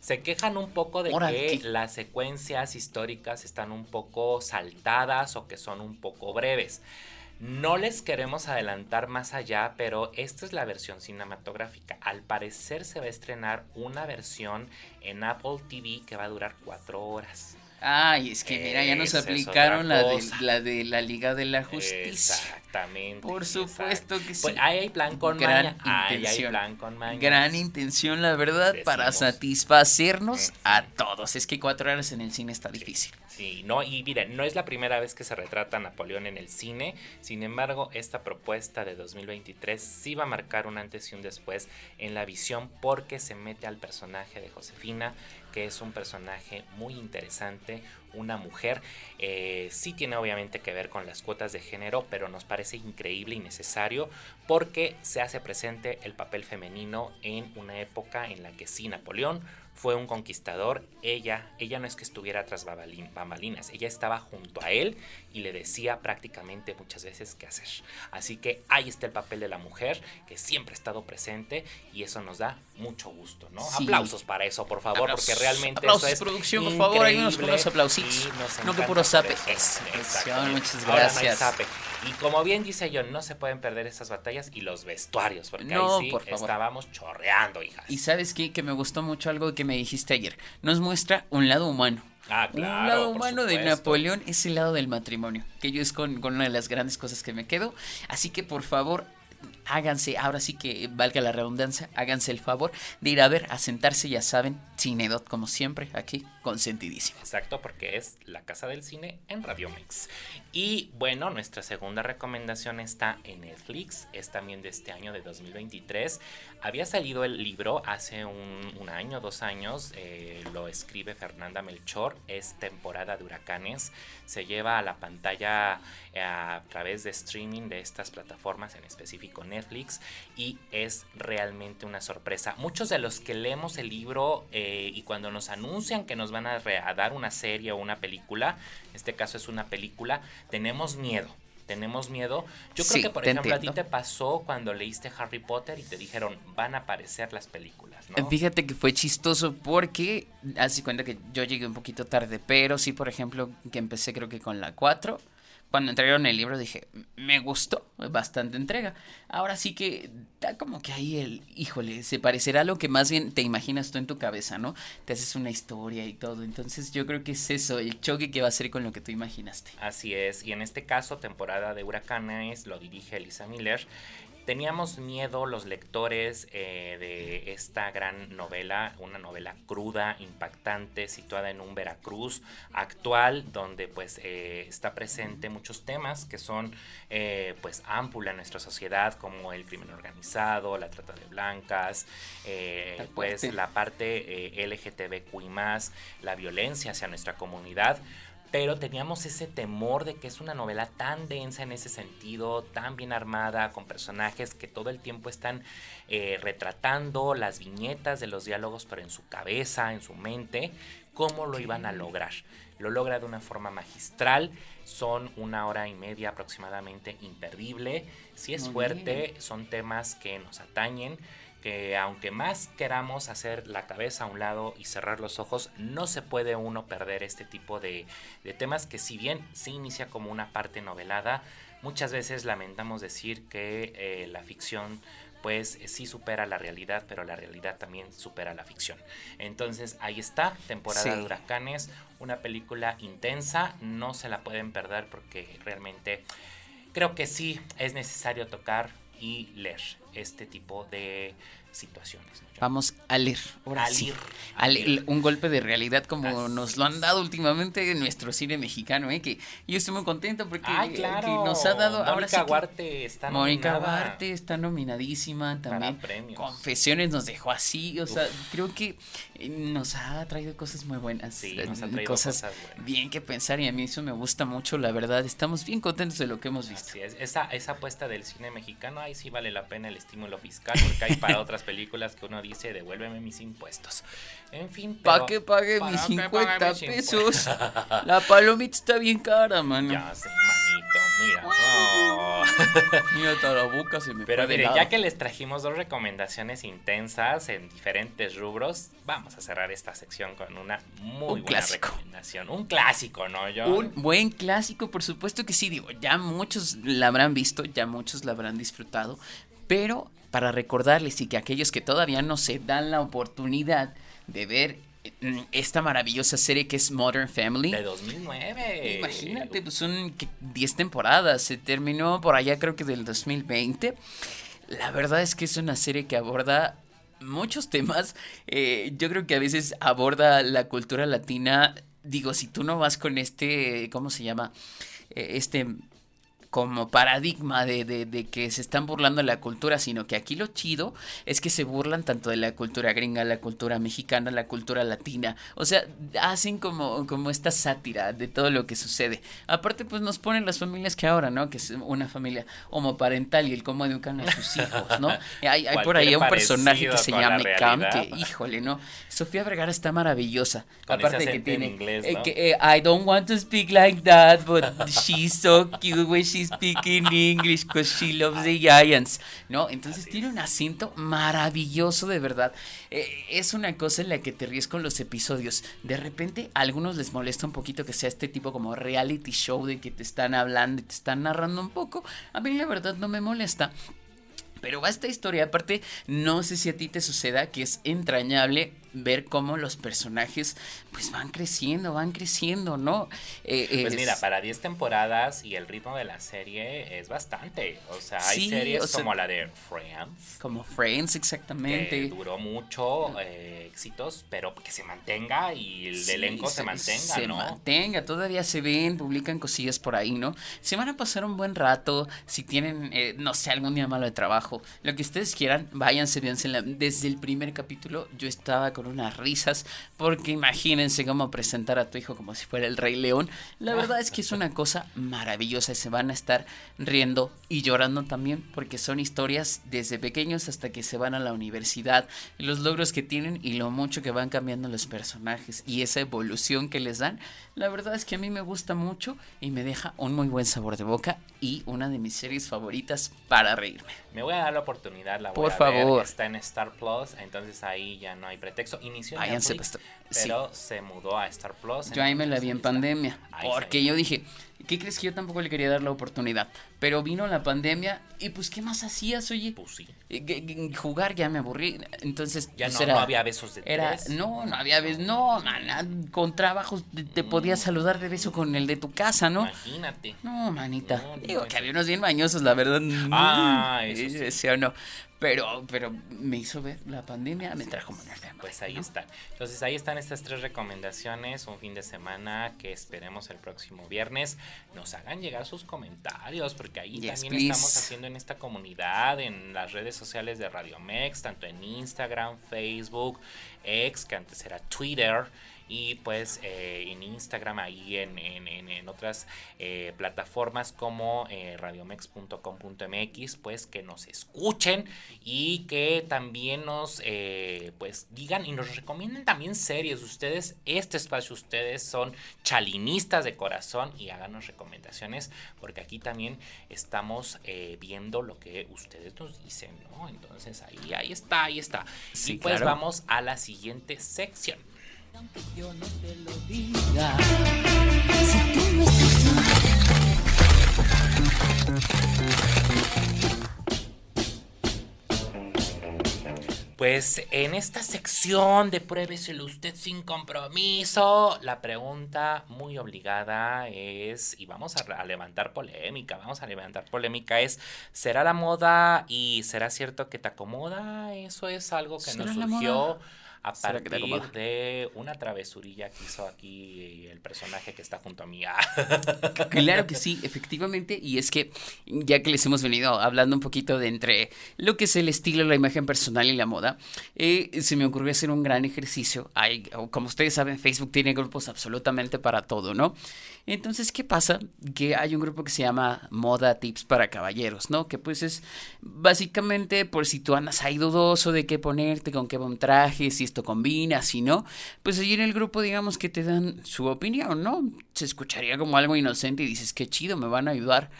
Speaker 2: Se quejan un poco de que las secuencias históricas están un poco saltadas o que son un poco breves. No les queremos adelantar más allá, pero esta es la versión cinematográfica. Al parecer se va a estrenar una versión en Apple TV que va a durar cuatro horas.
Speaker 1: Ay, es que mira, ya nos aplicaron la de, la de la Liga de la Justicia.
Speaker 2: Exactamente.
Speaker 1: Por supuesto que sí.
Speaker 2: Pues ahí hay plan con
Speaker 1: gran
Speaker 2: intención. hay con
Speaker 1: Gran intención, la verdad, para satisfacernos a todos. Es que cuatro horas en el cine está difícil.
Speaker 2: Sí, no, y miren, no es la primera vez que se retrata a Napoleón en el cine, sin embargo, esta propuesta de 2023 sí va a marcar un antes y un después en la visión porque se mete al personaje de Josefina, que es un personaje muy interesante, una mujer. Eh, sí tiene obviamente que ver con las cuotas de género, pero nos parece increíble y necesario porque se hace presente el papel femenino en una época en la que sí Napoleón fue un conquistador, ella, ella no es que estuviera tras bambalinas, ella estaba junto a él y le decía prácticamente muchas veces qué hacer. Así que ahí está el papel de la mujer que siempre ha estado presente y eso nos da mucho gusto, ¿no? Aplausos para eso, por favor, porque realmente
Speaker 1: aplausos,
Speaker 2: eso es
Speaker 1: producción, por favor, hay unos, unos aplausitos. No que puro sape. muchas gracias.
Speaker 2: Y como bien dice yo, no se pueden perder esas batallas y los vestuarios, porque ahí sí estábamos chorreando, hijas.
Speaker 1: Y sabes qué, que me gustó mucho algo que me dijiste ayer. Nos muestra un lado humano.
Speaker 2: Ah, claro,
Speaker 1: un lado humano de Napoleón es el lado del matrimonio, que yo es con, con una de las grandes cosas que me quedo. Así que por favor, háganse, ahora sí que valga la redundancia, háganse el favor de ir a ver, a sentarse, ya saben, Cinedot, como siempre, aquí, consentidísimo.
Speaker 2: Exacto, porque es la casa del cine en Radio Mix. Y bueno, nuestra segunda recomendación está en Netflix, es también de este año de 2023. Había salido el libro hace un, año, dos años, eh, lo escribe Fernanda Melchor, es temporada de huracanes, se lleva a la pantalla eh, a través de streaming de estas plataformas, en específico Netflix, y es realmente una sorpresa. Muchos de los que leemos el libro eh, y cuando nos anuncian que nos van a, a dar una serie o una película, en este caso es una película, tenemos miedo tenemos miedo. Yo creo que, por ejemplo, a ti te pasó cuando leíste Harry Potter y te dijeron, van a aparecer las películas, ¿no?
Speaker 1: Fíjate que fue chistoso porque, hace cuenta que yo llegué un poquito tarde, pero sí, por ejemplo, que empecé creo que con la 4 cuando entregaron el libro dije, me gustó, bastante entrega. Ahora sí que da como que ahí el, híjole, se parecerá a lo que más bien te imaginas tú en tu cabeza, ¿no? Te haces una historia y todo. Entonces yo creo que es eso, el choque que va a ser con lo que tú imaginaste.
Speaker 2: Así es, y en este caso, temporada de huracanes, lo dirige Elisa Miller. Teníamos miedo los lectores eh, de esta gran novela, una novela cruda, impactante, situada en un Veracruz actual, donde pues eh, está presente muchos temas que son eh, pues ámpula en nuestra sociedad, como el crimen organizado, la trata de blancas, pues la parte LGTBQI+, la violencia hacia nuestra comunidad pero teníamos ese temor de que es una novela tan densa en ese sentido, tan bien armada, con personajes que todo el tiempo están eh, retratando las viñetas de los diálogos, pero en su cabeza, en su mente, cómo lo iban a lograr. Lo logra de una forma magistral, son una hora y media aproximadamente imperdible, si es fuerte, son temas que nos atañen que aunque más queramos hacer la cabeza a un lado y cerrar los ojos, no se puede uno perder este tipo de, temas que si bien se inicia como una parte novelada, muchas veces lamentamos decir que eh, la ficción pues sí supera la realidad, pero la realidad también supera la ficción. Entonces ahí está, temporada de huracanes, una película intensa, no se la pueden perder porque realmente creo que sí es necesario tocar y leer este tipo de situaciones.
Speaker 1: Vamos a leer, ahora a leer, un golpe de realidad como nos lo han dado últimamente en nuestro cine mexicano, ¿eh? que yo estoy muy contento porque nos ha dado
Speaker 2: Mónica ahora sí Huarte está
Speaker 1: Mónica Huarte está nominadísima también. Confesiones nos dejó así, o sea, creo que eh, nos ha traído cosas muy buenas.
Speaker 2: Sí, nos ha traído cosas,
Speaker 1: bien que pensar y a mí eso me gusta mucho, la verdad. Estamos bien contentos de lo que hemos visto.
Speaker 2: Esa, esa apuesta del cine mexicano, ahí sí vale la pena el estímulo fiscal porque hay para otras películas que uno dice, devuélveme mis impuestos. En fin,
Speaker 1: ¿Para que pague mis 50 pesos? La palomita está bien cara, mano.
Speaker 2: Ya sé, manito, mira.
Speaker 1: Mira, toda la boca se me
Speaker 2: Pero mire, ya que les trajimos dos recomendaciones intensas en diferentes rubros, vamos a cerrar esta sección con una muy buena recomendación. Un clásico, ¿no, yo
Speaker 1: Un buen clásico, por supuesto que sí. Digo, ya muchos la habrán visto, ya muchos la habrán disfrutado. Pero para recordarles y que aquellos que todavía no se dan la oportunidad de ver mm, esta maravillosa serie que es Modern Family.
Speaker 2: De 2009.
Speaker 1: Imagínate, pues son 10 temporadas. Se terminó por allá creo que del 2020. La verdad es que es una serie que aborda muchos temas. Eh, yo creo que a veces aborda la cultura latina. Digo, si tú no vas con este, ¿cómo se llama? Eh, este como paradigma de, de, que se están burlando de la cultura, sino que aquí lo chido es que se burlan tanto de la cultura gringa, la cultura mexicana, la cultura latina. O sea, hacen como, como esta sátira de todo lo que sucede. Aparte, pues nos ponen las familias que ahora, ¿no? Que es una familia homoparental y el cómo educan a sus hijos, ¿no? Hay, hay por ahí un personaje que se llama Cam, que, híjole, ¿no? Sofía Vergara está maravillosa. Aparte que tiene...
Speaker 2: Inglés,
Speaker 1: eh, que, eh, I don't want to speak like that, but she's so cute when she's speaking English because she loves the Giants, ¿no? Entonces tiene un acento maravilloso de verdad. Eh, es una cosa en la que te ríes con los episodios. De repente a algunos les molesta un poquito que sea este tipo como reality show de que te están hablando y te están narrando un poco. A mí la verdad no me molesta. Pero va esta historia, aparte, no sé si a ti te suceda que es entrañable ver cómo los personajes pues van creciendo, van creciendo, ¿no?
Speaker 2: Eh, pues mira, para 10 temporadas y el ritmo de la serie es bastante. O sea, hay series como la de Friends.
Speaker 1: Como Friends, exactamente. Que
Speaker 2: duró mucho, eh, éxitos, pero que se mantenga y el elenco se, mantenga,
Speaker 1: se mantenga, todavía se ven, publican cosillas por ahí, ¿no? Se van a pasar un buen rato, si tienen, eh, no sé, algún día malo de trabajo, lo que ustedes quieran, váyanse, véanse. Desde el primer capítulo yo estaba con unas risas, porque imagínense cómo presentar a tu hijo como si fuera el Rey León. La verdad es que es una cosa maravillosa, se van a estar riendo y llorando también, porque son historias desde pequeños hasta que se van a la universidad, los logros que tienen y lo mucho que van cambiando los personajes y esa evolución que les dan. La verdad es que a mí me gusta mucho y me deja un muy buen sabor de boca y una de mis series favoritas para reírme.
Speaker 2: Me voy a dar la oportunidad, la voy
Speaker 1: Por
Speaker 2: a
Speaker 1: favor.
Speaker 2: Ver. Está en Star Plus, entonces ahí ya no hay pretexto. Inició en Netflix, pero se mudó a Star Plus.
Speaker 1: Yo ahí me la vi en pandemia, porque yo dije, ¿qué crees que yo tampoco le quería dar la oportunidad? Pero vino la pandemia y pues ¿qué más hacías, oye?
Speaker 2: Pues sí.
Speaker 1: Eh, jugar ya me aburrí, entonces
Speaker 2: ya
Speaker 1: pues,
Speaker 2: no, había besos de
Speaker 1: era, No, no había besos, no, man, con trabajos te, podías mm. saludar de beso con el de tu casa, ¿no?
Speaker 2: Imagínate.
Speaker 1: No, manita. Digo que había unos bien mañosos, la verdad.
Speaker 2: Ah, eso
Speaker 1: sí. o no. Pero, pero me hizo ver la pandemia, me trajo
Speaker 2: maneras Pues ahí están. Entonces ahí están estas tres recomendaciones, un fin de semana que esperemos el próximo viernes nos hagan llegar sus comentarios, porque ahí también estamos haciendo en esta comunidad, en las redes sociales de Radio Mex, tanto en Instagram, Facebook, X, que antes era Twitter y pues eh, en Instagram, ahí en, en, en otras eh, plataformas como eh, radiomex.com.mx, pues que nos escuchen y que también nos pues digan y nos recomienden también series. Ustedes, este espacio, ustedes son chalinistas de corazón y háganos recomendaciones porque aquí también estamos viendo lo que ustedes nos dicen, ¿no? Entonces ahí, ahí está, ahí está. y pues vamos a la siguiente sección Pues en esta sección de pruébeselo usted sin compromiso, la pregunta muy obligada es, y vamos a, a, levantar polémica, vamos a levantar polémica, es, ¿será la moda y será cierto que te acomoda? Eso es algo que nos surgió a partir de una travesurilla que hizo aquí el personaje que está junto a mí.
Speaker 1: claro que sí, efectivamente, y es que ya que les hemos venido hablando un poquito de entre lo que es el estilo, la imagen personal y la moda, eh, se me ocurrió hacer un gran ejercicio. Hay, como ustedes saben, Facebook tiene grupos absolutamente para todo, ¿no? Entonces, ¿qué pasa? Que hay un grupo que se llama Moda Tips para Caballeros, ¿no? Que pues es básicamente por si tú andas ahí dudoso de qué ponerte, con qué buen traje, si esto combina, si no, pues allí en el grupo digamos que te dan su opinión, ¿no? Se escucharía como algo inocente y dices, qué chido, me van a ayudar.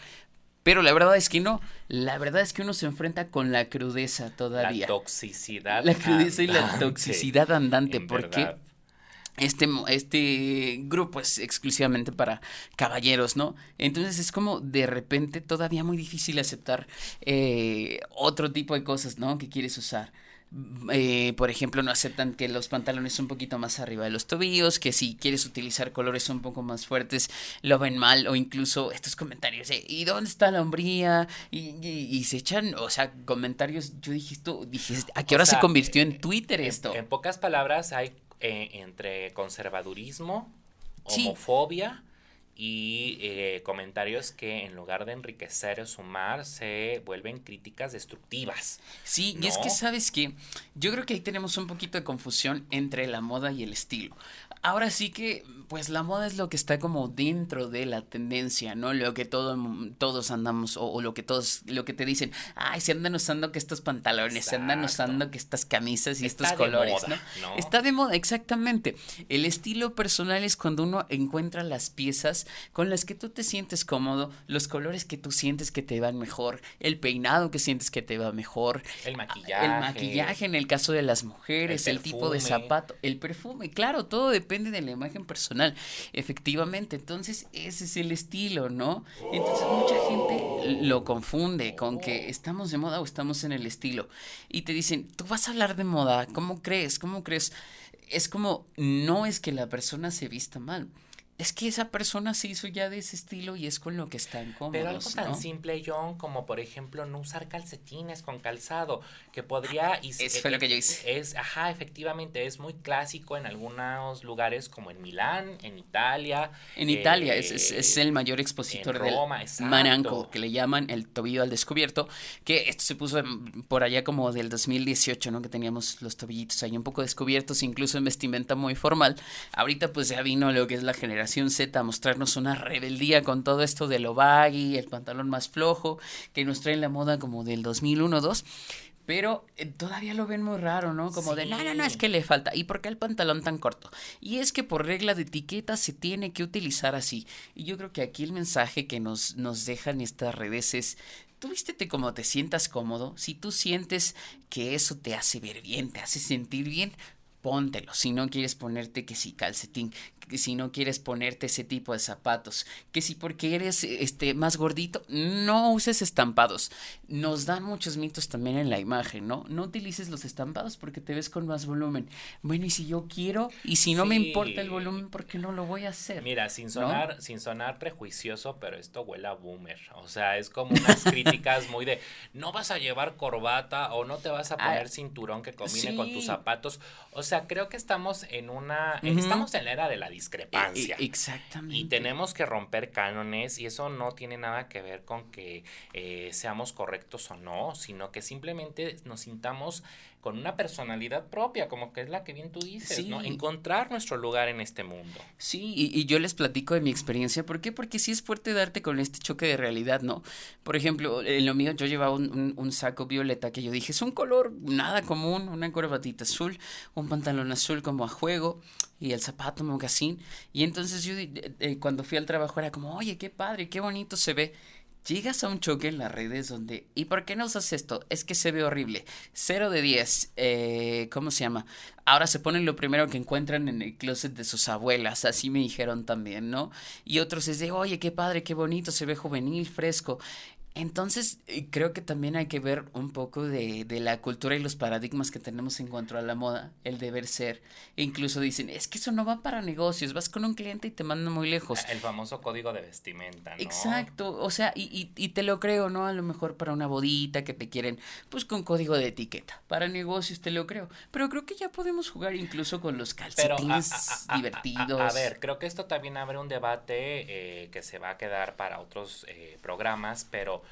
Speaker 1: Pero la verdad es que no. La verdad es que uno se enfrenta con la crudeza todavía.
Speaker 2: La toxicidad.
Speaker 1: La crudeza y la toxicidad andante. Porque este, este grupo es exclusivamente para caballeros, ¿no? Entonces es como de repente todavía muy difícil aceptar eh, otro tipo de cosas, ¿no? Que quieres usar. Eh, por ejemplo, no aceptan que los pantalones un poquito más arriba de los tobillos, que si quieres utilizar colores un poco más fuertes, lo ven mal, o incluso estos comentarios de ¿y dónde está la hombría? Y, se echan, o sea, comentarios, yo dije esto, dije, ¿a qué hora se convirtió en Twitter esto?
Speaker 2: En, pocas palabras, hay eh, entre conservadurismo, homofobia y eh, comentarios que en lugar de enriquecer o sumar se vuelven críticas destructivas.
Speaker 1: Sí, y es que sabes que yo creo que ahí tenemos un poquito de confusión entre la moda y el estilo. Ahora sí que, pues la moda es lo que está como dentro de la tendencia, ¿no? Lo que todo, todos andamos, o, lo que todos, lo que te dicen, ay, se andan usando que estos pantalones, se andan usando que estas camisas y estos colores, ¿no? Está de moda, exactamente. El estilo personal es cuando uno encuentra las piezas con las que tú te sientes cómodo, los colores que tú sientes que te van mejor, el peinado que sientes que te va mejor,
Speaker 2: el maquillaje,
Speaker 1: el maquillaje en el caso de las mujeres, el, el tipo de zapato, el perfume, claro, todo depende depende de la imagen personal, efectivamente. Entonces, ese es el estilo, ¿no? Entonces, mucha gente lo confunde con que estamos de moda o estamos en el estilo. Y te dicen, tú vas a hablar de moda, ¿cómo crees? ¿Cómo crees? es como, no es que la persona se vista mal, es que esa persona se hizo ya de ese estilo y es con lo que están cómodos.
Speaker 2: Pero algo tan simple, John, como por ejemplo no usar calcetines con calzado, que podría... Y,
Speaker 1: Eso fue lo que yo hice.
Speaker 2: Es, ajá, efectivamente, es muy clásico en algunos lugares como en Milán, en Italia.
Speaker 1: En Italia, es, es, el mayor expositor del Mananco, que le llaman el tobillo al descubierto, que esto se puso por allá como del 2018, ¿no? Que teníamos los tobillitos ahí un poco descubiertos, incluso en vestimenta muy formal. Ahorita pues ya vino lo que es la generación Z a mostrarnos una rebeldía con todo esto de lo baggy, el pantalón más flojo, que nos trae la moda como del 2001-2. Pero eh, todavía lo ven muy raro, ¿no? Como de, no, no, no, es que le falta. ¿Y por qué el pantalón tan corto? Y es que por regla de etiqueta se tiene que utilizar así. Y yo creo que aquí el mensaje que nos, nos dejan estas redes es, tú vístete como te sientas cómodo. Si tú sientes que eso te hace ver bien, te hace sentir bien, póntelo. Si no quieres ponerte que si calcetín, si no quieres ponerte ese tipo de zapatos, que si porque eres este más gordito, no uses estampados. Nos dan muchos mitos también en la imagen, ¿no? No utilices los estampados porque te ves con más volumen. Bueno, y si yo quiero y si no me importa el volumen, ¿por qué no lo voy a hacer?
Speaker 2: Mira, sin sonar sin sonar prejuicioso, pero esto huele a boomer. O sea, es como unas críticas muy de no vas a llevar corbata o no te vas a ah, poner cinturón que combine con tus zapatos. O sea, sea, creo que estamos en una, estamos en la era de la discrepancia.
Speaker 1: E, exactamente.
Speaker 2: Y tenemos que romper cánones y eso no tiene nada que ver con que eh, seamos correctos o no, sino que simplemente nos sintamos con una personalidad propia, como que es la que bien tú dices, ¿no? Encontrar nuestro lugar en este mundo.
Speaker 1: Sí, y, yo les platico de mi experiencia. ¿Por qué? Porque sí es fuerte darte con este choque de realidad, ¿no? Por ejemplo, en lo mío yo llevaba un, saco violeta que yo dije, es un color nada común, una corbatita azul, un pantalón azul como a juego y el zapato mocasín. Y entonces yo eh, cuando fui al trabajo era como, oye, qué padre, qué bonito se ve llegas a un choque en las redes donde, ¿y por qué no usas esto? Es que se ve horrible. 0 de 10, eh, ¿cómo se llama? Ahora se ponen lo primero que encuentran en el closet de sus abuelas, así me dijeron también, ¿no? Y otros es de, oye, qué padre, qué bonito, se ve juvenil, fresco. Entonces, eh, creo que también hay que ver un poco de, de, la cultura y los paradigmas que tenemos en cuanto a la moda, el deber ser. E incluso dicen, es que eso no va para negocios, vas con un cliente y te manda muy lejos.
Speaker 2: El famoso código de vestimenta, ¿no?
Speaker 1: Exacto, o sea, y, y, y, te lo creo, ¿no? A lo mejor para una bodita que te quieren, pues con código de etiqueta. Para negocios te lo creo. Pero creo que ya podemos jugar incluso con los calcetines divertidos.
Speaker 2: A, ver, creo que esto también abre un debate eh, que se va a quedar para otros eh, programas, pero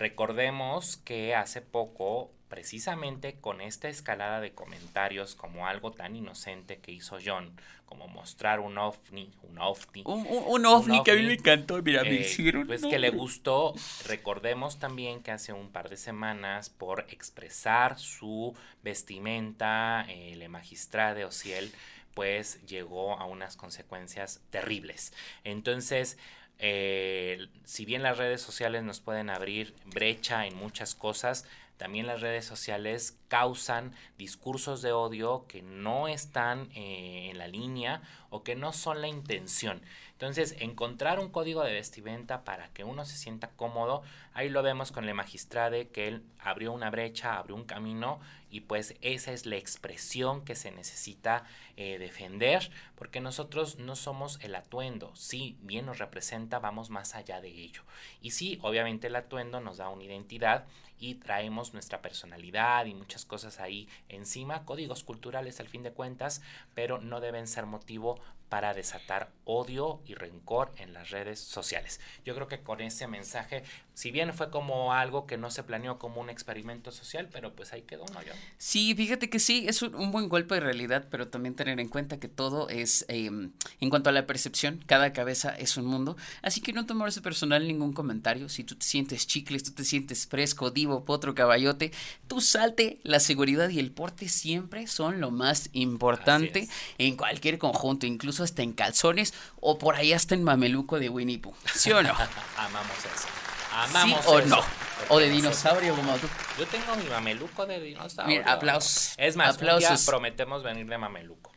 Speaker 2: Recordemos que hace poco, precisamente con esta escalada de comentarios como algo tan inocente que hizo John, como mostrar un ovni, un ovni.
Speaker 1: Un, ovni, que a mí me encantó, mira, me hicieron.
Speaker 2: Eh, pues que le gustó. Recordemos también que hace un par de semanas, por expresar su vestimenta, eh, le magistrade o si él, pues llegó a unas consecuencias terribles. Entonces, eh, si bien las redes sociales nos pueden abrir brecha en muchas cosas, también las redes sociales causan discursos de odio que no están eh, en la línea o que no son la intención. Entonces, encontrar un código de vestimenta para que uno se sienta cómodo, ahí lo vemos con el magistrade, que él abrió una brecha, abrió un camino y pues esa es la expresión que se necesita eh, defender, porque nosotros no somos el atuendo, sí, bien nos representa, vamos más allá de ello. Y sí, obviamente el atuendo nos da una identidad y traemos nuestra personalidad y muchas cosas ahí encima, códigos culturales al fin de cuentas, pero no deben ser motivo para desatar odio y rencor en las redes sociales. Yo creo que con ese mensaje, si bien fue como algo que no se planeó como un experimento social, pero pues ahí quedó, ¿no? Yo?
Speaker 1: Sí, fíjate que sí, es un, buen golpe de realidad, pero también tener en cuenta que todo es, em, en cuanto a la percepción, cada cabeza es un mundo, así que no tomarse personal ningún comentario, si tú te sientes chicles, tú te sientes fresco, divo, potro, caballote, tú salte, la seguridad y el porte siempre son lo más importante en cualquier conjunto, incluso hasta en calzones o por ahí hasta en mameluco de Winnie Pooh. ¿Sí o no?
Speaker 2: Amamos eso. Amamos
Speaker 1: o no. O de dinosaurio como tú.
Speaker 2: Yo tengo mi mameluco de dinosaurio.
Speaker 1: Mira, aplausos.
Speaker 2: Es más, aplausos. prometemos venir de mameluco.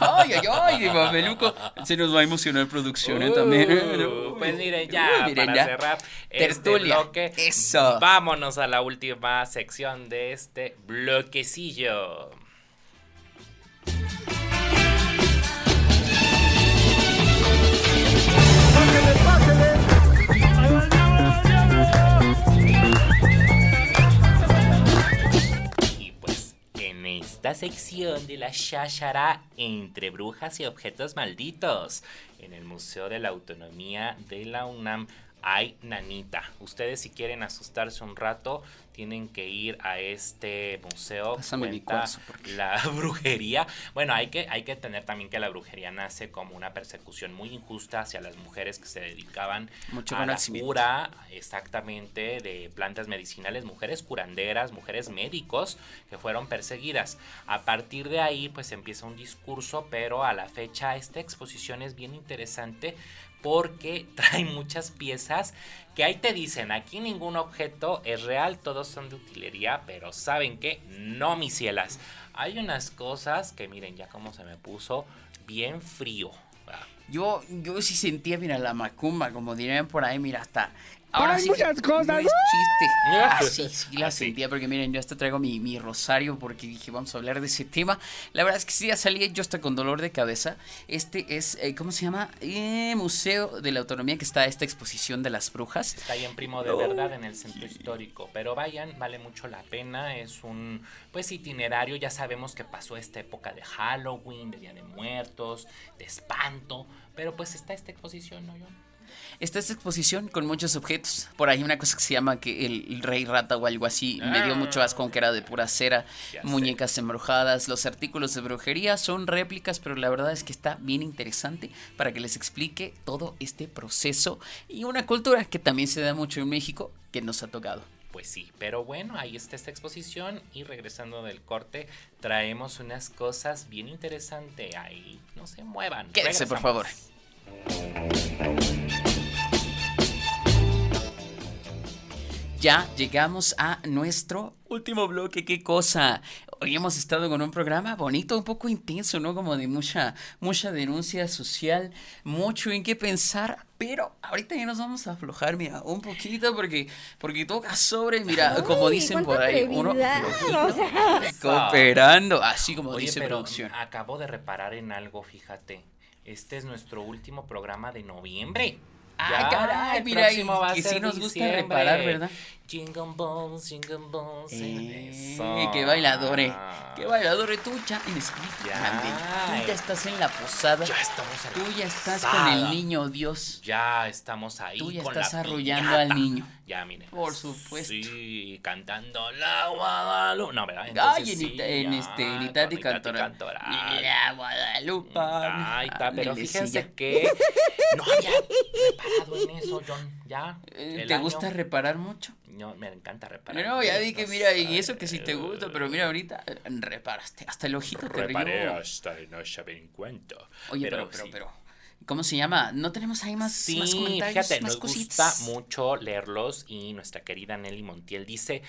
Speaker 1: ay, ay, ay, mameluco. Se nos va a emocionar producción ¿eh? también.
Speaker 2: Uh, pues miren, ya, para cerrar este bloque,
Speaker 1: Eso.
Speaker 2: vámonos a la última sección de este bloquecillo. Sección de la Shashara entre brujas y objetos malditos en el Museo de la Autonomía de la UNAM. Hay nanita. Ustedes si quieren asustarse un rato, tienen que ir a este museo.
Speaker 1: Pásame mi
Speaker 2: Cuenta
Speaker 1: cuarzo, porque-
Speaker 2: La brujería. Bueno, hay que, hay que tener también que la brujería nace como una persecución muy injusta hacia las mujeres que se dedicaban
Speaker 1: Mucho
Speaker 2: a la cura, exactamente, de plantas medicinales, mujeres curanderas, mujeres médicos que fueron perseguidas. A partir de ahí, pues empieza un discurso, pero a la fecha esta exposición es bien interesante porque trae muchas piezas que ahí te dicen, aquí ningún objeto es real, todos son de utilería, pero ¿saben qué? No, mis cielas. Hay unas cosas que miren ya cómo se me puso bien frío.
Speaker 1: Yo, yo sí sentía, mira, la macumba, como dirían por ahí, mira, hasta. Ahora
Speaker 4: Hay
Speaker 1: sí,
Speaker 4: muchas cosas,
Speaker 1: No es chiste. Ah, sí, sí la
Speaker 2: Así.
Speaker 1: sentía, porque miren, yo hasta traigo mi, mi rosario porque dije, vamos a hablar de ese tema. La verdad es que sí, ya salí yo hasta con dolor de cabeza. Este es, eh, ¿cómo se llama? Eh, Museo de la Autonomía, que está esta exposición de las brujas.
Speaker 2: Está ahí en Primo de Verdad en el centro histórico. Pero vayan, vale mucho la pena. Es un pues itinerario. Ya sabemos que pasó esta época de Halloween, de Día de Muertos, de espanto. Pero pues está esta exposición, ¿no, John?
Speaker 1: Está esta exposición con muchos objetos. Por ahí una cosa que se llama que el, rey rata o algo así. Me dio mucho asco, aunque era de pura cera.
Speaker 2: Sé.
Speaker 1: Muñecas embrujadas. Los artículos de brujería son réplicas, pero la verdad es que está bien interesante para que les explique todo este proceso y una cultura que también se da mucho en México que nos ha tocado.
Speaker 2: Pues sí, pero bueno, ahí está esta exposición y regresando del corte traemos unas cosas bien interesantes ahí. No se muevan.
Speaker 1: Quédense, por favor. Ya llegamos a nuestro último bloque. ¿Qué cosa? Hoy hemos estado con un programa bonito, un poco intenso, ¿no? Como de mucha, mucha denuncia social, mucho en qué pensar. Pero ahorita ya nos vamos a aflojar, mira, un poquito porque, porque toca sobre, mira, como dicen por ahí, uno
Speaker 3: atrevidad,
Speaker 1: flojito,
Speaker 3: o sea.
Speaker 1: cooperando, así como
Speaker 2: Oye,
Speaker 1: dice
Speaker 2: pero
Speaker 1: producción.
Speaker 2: acabo de reparar en algo, fíjate. Este es nuestro último programa de noviembre.
Speaker 1: Ah, caray,
Speaker 2: el
Speaker 1: mira, y
Speaker 2: va a
Speaker 1: que
Speaker 2: ser
Speaker 1: sí nos gusta
Speaker 2: diciembre.
Speaker 1: reparar, ¿verdad?
Speaker 2: Jingle balls, jingle balls.
Speaker 1: Eh,
Speaker 2: eso.
Speaker 1: qué bailadore,
Speaker 2: Ah.
Speaker 1: qué bailadore, tú ya en espíritu. Tú ya estás en la posada,
Speaker 2: Ya estamos en
Speaker 1: tú
Speaker 2: la
Speaker 1: ya estás
Speaker 2: posada.
Speaker 1: con el niño Dios.
Speaker 2: Ya estamos ahí.
Speaker 1: Tú ya
Speaker 2: con
Speaker 1: estás
Speaker 2: la
Speaker 1: arrullando
Speaker 2: piñata.
Speaker 1: al niño.
Speaker 2: Ya, miren.
Speaker 1: Por supuesto.
Speaker 2: Sí, cantando la Guadalupe. No, ¿verdad?
Speaker 1: Ay,
Speaker 2: Entonces,
Speaker 1: en,
Speaker 2: sí,
Speaker 1: en este, en Itati Cantoral. La Guadalupe.
Speaker 2: Ahí está, pero fíjense que no había reparado en eso, John. Ya.
Speaker 1: Eh,
Speaker 2: el
Speaker 1: ¿Te
Speaker 2: año-
Speaker 1: gusta reparar mucho?
Speaker 2: No, me encanta reparar.
Speaker 1: No, ya di que
Speaker 2: Estos,
Speaker 1: mira, y eso
Speaker 2: ay,
Speaker 1: que sí te gusta, pero mira ahorita eh, reparaste, hasta el ojito te
Speaker 2: Reparé hasta de no saber en cuánto.
Speaker 1: Oye, pero, pero,
Speaker 2: sí.
Speaker 1: pero, ¿cómo se llama? ¿No tenemos ahí más,
Speaker 2: Sí,
Speaker 1: más comentarios,
Speaker 2: fíjate,
Speaker 1: más
Speaker 2: nos
Speaker 1: cositas?
Speaker 2: gusta mucho leerlos y nuestra querida Nelly Montiel dice,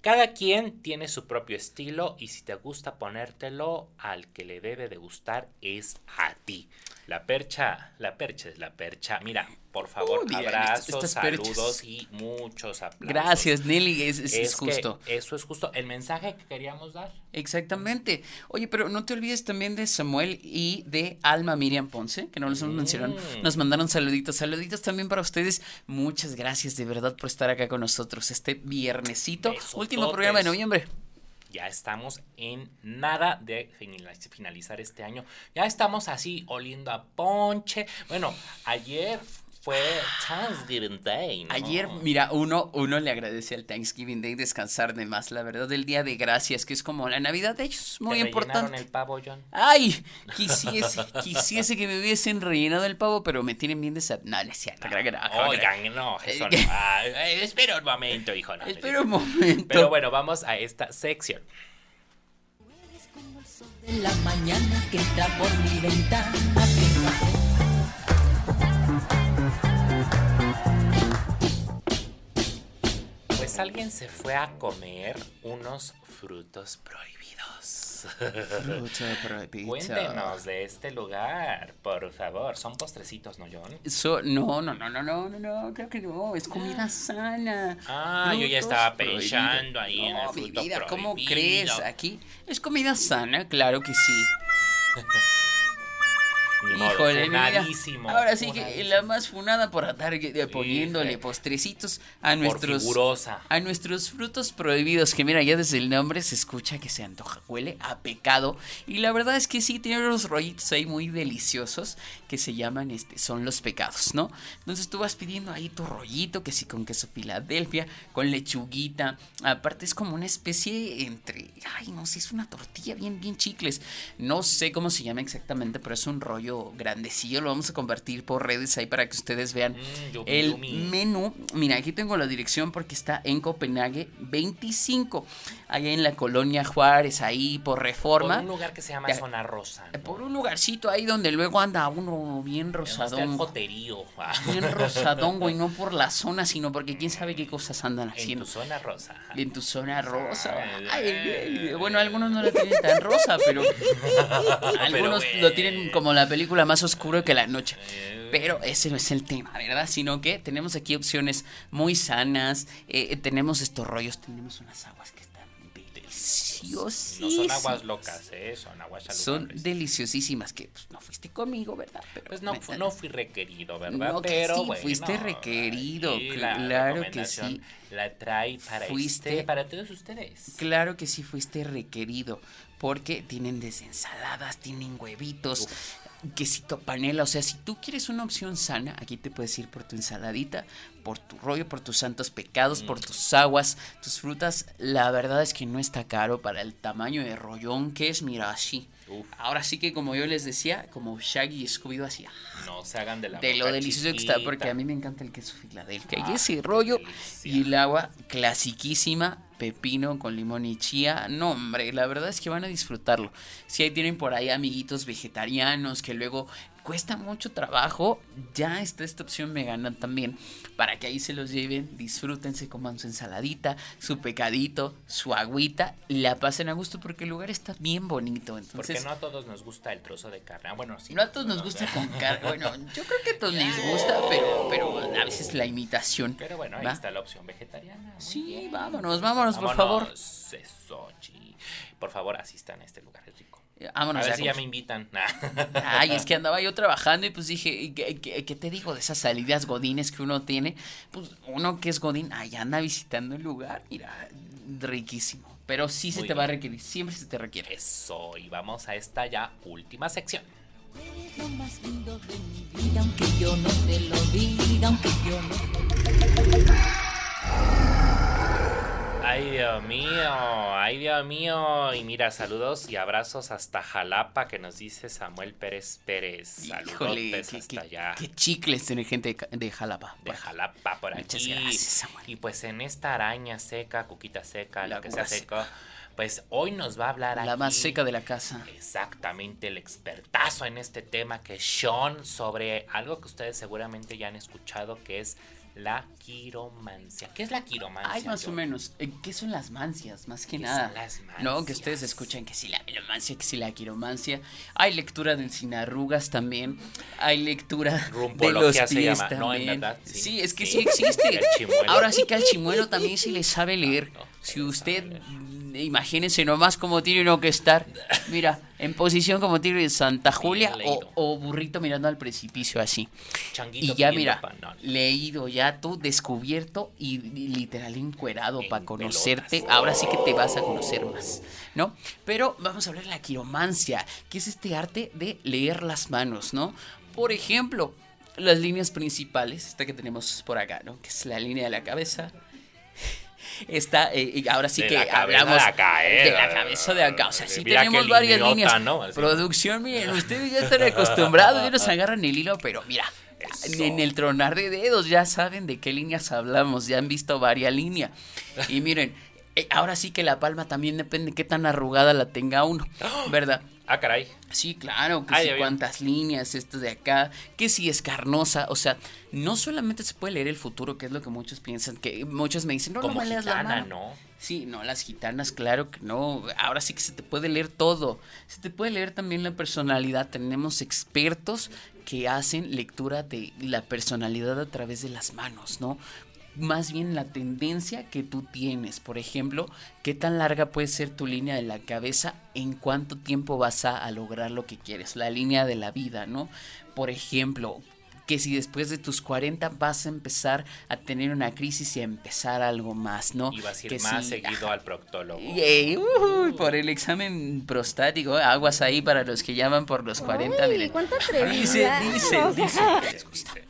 Speaker 2: cada quien tiene su propio estilo y si te gusta ponértelo, al que le debe de gustar es a ti. La percha, la percha es la percha. Mira, por favor,
Speaker 1: Uh,
Speaker 2: abrazos, saludos y muchos aplausos.
Speaker 1: Gracias, Nelly, es, es- es
Speaker 2: Es, que
Speaker 1: justo.
Speaker 2: eso es justo el mensaje que queríamos dar.
Speaker 1: Exactamente. Oye, pero no te olvides también de Samuel y de Alma Miriam Ponce, que no los hemos mencionado.
Speaker 2: Mm.
Speaker 1: Nos mandaron saluditos. Saluditos también para ustedes. Muchas gracias de verdad por estar acá con nosotros este viernesito.
Speaker 2: Besototes.
Speaker 1: Último programa de noviembre.
Speaker 2: Ya estamos en nada de finalizar este año. Ya estamos así oliendo a ponche. Bueno, ayer fue Thanksgiving Day. ¿no?
Speaker 1: Ayer, mira, uno, uno le agradece al Thanksgiving Day descansar de más, la verdad, del Día de Gracias, que es como la Navidad de ellos,
Speaker 2: ¿Te
Speaker 1: muy
Speaker 2: rellenaron
Speaker 1: importante.
Speaker 2: el pavo, John?
Speaker 1: Ay, quisiese, quisiese que me hubiesen rellenado el pavo, pero me tienen bien desat... No, no es cierto, no.
Speaker 2: Oigan, no, eso no. Ah, eh, espera un momento, hijo. no,
Speaker 1: Espera un momento.
Speaker 2: Pero bueno, vamos a esta sección.
Speaker 5: de la mañana que entra por mi ventana. que
Speaker 2: Pues alguien se fue a comer unos frutos prohibidos.
Speaker 1: Fruta prohibida.
Speaker 2: Cuéntenos de este lugar, por favor. Son postrecitos, ¿no, John?
Speaker 1: So- no, no, no, no, no, no, no, creo que no, es comida sana.
Speaker 2: Ah, yo ya estaba pensando ahí en el
Speaker 1: mi
Speaker 2: fruto
Speaker 1: ¿cómo
Speaker 2: prohibido.
Speaker 1: crees? Aquí es comida sana, claro que sí.
Speaker 2: Ni modo,
Speaker 1: Híjole, mira,
Speaker 2: funadísimo,
Speaker 1: ahora sí que la más funada por andar eh, poniéndole
Speaker 2: Híjole.
Speaker 1: postrecitos a nuestros
Speaker 2: figurosa.
Speaker 1: a nuestros frutos prohibidos, que mira, ya desde el nombre se escucha que se antoja, huele a pecado. Y la verdad es que sí, tiene unos rollitos ahí muy deliciosos que se llaman, este, son los pecados, ¿no? Entonces tú vas pidiendo ahí tu rollito, que sí con queso Filadelfia, con lechuguita. Aparte es como una especie entre, ay, no sé, es una tortilla bien, bien chicles. No sé cómo se llama exactamente, pero es un rollo grandecillo. Lo vamos a convertir por redes ahí para que ustedes vean
Speaker 2: Mm,
Speaker 1: el
Speaker 2: yumi.
Speaker 1: menú. Mira, aquí tengo la dirección porque está en Copenhague 25, allá en la colonia Juárez, ahí por
Speaker 2: Por
Speaker 1: Reforma.
Speaker 2: un lugar que se llama. Zona Rosa.
Speaker 1: Eh,
Speaker 2: ¿no?
Speaker 1: Por un lugarcito ahí donde luego anda uno bien
Speaker 2: Está el
Speaker 1: rosadón.
Speaker 2: joterío.
Speaker 1: Bien rosadón, güey, no por la zona, sino porque quién sabe qué cosas andan
Speaker 2: En
Speaker 1: haciendo.
Speaker 2: tu zona rosa.
Speaker 1: En tu zona rosa.
Speaker 2: Ay,
Speaker 1: Ay, bueno, algunos no la tienen tan rosa, pero algunos
Speaker 2: Pero,
Speaker 1: lo tienen como la película más oscura que la noche.
Speaker 2: Eh.
Speaker 1: Pero ese no es el tema, ¿verdad? Sino que tenemos aquí opciones muy sanas. eh, tenemos estos rollos, tenemos unas aguas que están deliciosísimas.
Speaker 2: No son aguas locas, ¿eh? Son aguas
Speaker 1: Son
Speaker 2: saludables.
Speaker 1: deliciosísimas, que pues no fuiste conmigo, ¿verdad? Pero,
Speaker 2: Pues no, no fui requerido, ¿verdad?
Speaker 1: No,
Speaker 2: Pero
Speaker 1: sí,
Speaker 2: bueno,
Speaker 1: fuiste requerido, claro que sí.
Speaker 2: La trae para
Speaker 1: Fuiste-
Speaker 2: este, para todos ustedes.
Speaker 1: Claro que sí fuiste requerido, porque tienen desde ensaladas, tienen huevitos, quesito panela, o sea, si tú quieres una opción sana, aquí te puedes ir por tu ensaladita, por tu rollo, por tus santos pecados, por tus aguas, tus frutas, la verdad es que no está caro para el tamaño de rollón que es, mira, así.
Speaker 2: Uf.
Speaker 1: Ahora sí que como yo les decía, como Shaggy y Scooby-Doo así, ah,
Speaker 2: No se hagan de la
Speaker 1: de lo delicioso que está, porque a mí me encanta el queso Filadelfia. y
Speaker 2: Ah,
Speaker 1: ese rollo y el agua clasiquísima, pepino con limón y chía. No, hombre, la verdad es que van a disfrutarlo. Si ahí tienen por ahí amiguitos vegetarianos que luego cuesta mucho trabajo, ya está esta opción me ganan también. Para que ahí se los lleven, disfrútense, coman su ensaladita, su pecadito, su agüita y la pasen a gusto porque el lugar está bien bonito.
Speaker 2: Porque
Speaker 1: Entonces,
Speaker 2: no a todos nos gusta el trozo de carne. Ah, bueno, sí.
Speaker 1: no a todos nos gusta con carne. Bueno, yo creo que a todos les gusta, pero, pero a veces la imitación.
Speaker 2: Pero bueno, ahí
Speaker 1: ¿va?
Speaker 2: está la opción vegetariana.
Speaker 1: Sí,
Speaker 2: bien.
Speaker 1: vámonos, vámonos, por favor.
Speaker 2: Eso. Por favor, asistan a este lugar, es rico.
Speaker 1: Vámonos
Speaker 2: a ver
Speaker 1: ya
Speaker 2: si ya me invitan.
Speaker 1: Ay, es que andaba yo trabajando y pues dije, ¿qué, qué- qué te digo de esas salidas godines que uno tiene? Pues uno que es godín, ahí anda visitando el lugar, mira, riquísimo. Pero sí se
Speaker 2: Muy
Speaker 1: te va a
Speaker 2: bien.
Speaker 1: requerir, siempre se te requiere.
Speaker 2: Eso, y vamos a esta ya última sección.
Speaker 5: Eres lo más lindo de mi vida, aunque yo no te lo diga, aunque yo no
Speaker 2: Ay, Dios mío, ay, Dios mío. Y mira, saludos y abrazos hasta Jalapa, que nos dice Samuel Pérez Pérez. Saludos hasta
Speaker 1: qué-
Speaker 2: allá.
Speaker 1: qué chicles tener gente de, Jalapa.
Speaker 2: De Jalapa por
Speaker 1: Muchas
Speaker 2: aquí.
Speaker 1: gracias, Samuel.
Speaker 2: Y pues en esta araña seca, cuquita seca,
Speaker 1: La
Speaker 2: lo que sea seco, pues hoy nos va a hablar
Speaker 1: La más seca de la casa.
Speaker 2: Exactamente, el expertazo en este tema que es Sean sobre algo que ustedes seguramente ya han escuchado que es la quiromancia. ¿Qué es la quiromancia?
Speaker 1: Ay, más o menos. Eh, ¿Qué son las mancias? Más que
Speaker 2: ¿Qué
Speaker 1: nada.
Speaker 2: son las
Speaker 1: No, que ustedes
Speaker 2: mancias?
Speaker 1: escuchan que si la velomancia, que si la quiromancia. Hay lectura del sin arrugas también. Hay lectura de los
Speaker 2: se
Speaker 1: pies
Speaker 2: ¿no? En verdad,
Speaker 1: sí.
Speaker 2: sí.
Speaker 1: es que
Speaker 2: Sí.
Speaker 1: sí, existe. Ahora sí que al chimuelo también se le sabe leer.
Speaker 2: No,
Speaker 1: si usted,
Speaker 2: sabe leer.
Speaker 1: Imagínense nomás cómo tiene uno que estar. Mira, en posición como tiene Santa Julia o, burrito mirando al precipicio así.
Speaker 2: Changuito
Speaker 1: Y ya mira,
Speaker 2: pan, no.
Speaker 1: leído ya tú, descubierto y, y literal encuerado
Speaker 2: En
Speaker 1: para conocerte.
Speaker 2: pelotas.
Speaker 1: Ahora sí que te vas a conocer más, ¿no? Pero vamos a hablar de la quiromancia, que es este arte de leer las manos, ¿no? Por ejemplo, las líneas principales, esta que tenemos por acá, ¿no? Que es la línea de la cabeza. Esta, eh, y ahora sí
Speaker 2: De
Speaker 1: que hablamos
Speaker 2: de acá, ¿eh?
Speaker 1: de la cabeza de acá. O sea, sí tenemos varias líneas.
Speaker 2: ¿no?
Speaker 1: Producción, miren, ustedes ya están acostumbrados, ya nos agarran el hilo, pero mira,
Speaker 2: Eso.
Speaker 1: en el tronar de dedos ya saben de qué líneas hablamos, ya han visto varias líneas. Y miren, eh, ahora sí que la palma también depende qué tan arrugada la tenga uno, ¿verdad?
Speaker 2: Ah, caray.
Speaker 1: Sí, claro, que
Speaker 2: Ay, vi.
Speaker 1: cuántas líneas, esto de acá, que si es carnosa, o sea, no solamente se puede leer el futuro, que es lo que muchos piensan, que muchos me dicen, no, no
Speaker 2: Como
Speaker 1: me leas la
Speaker 2: gitana,
Speaker 1: mano.
Speaker 2: ¿no?
Speaker 1: Sí, no, las gitanas, claro que no. Ahora sí que se te puede leer todo. Se te puede leer también la personalidad. Tenemos expertos que hacen lectura de la personalidad a través de las manos, ¿no? Más bien la tendencia que tú tienes. Por ejemplo, qué tan larga puede ser tu línea de la cabeza, en cuánto tiempo vas a, a lograr lo que quieres, la línea de la vida, ¿no? Por ejemplo, que si después de tus 40 vas a empezar a tener una crisis y a empezar algo más, ¿no?
Speaker 2: Y vas a ir
Speaker 1: que
Speaker 2: más
Speaker 1: si-
Speaker 2: seguido al proctólogo.
Speaker 1: Yay, uy, por el examen prostático, aguas ahí para los que llaman por los 40,
Speaker 3: Ay,
Speaker 1: miren. Dice, dice, dice.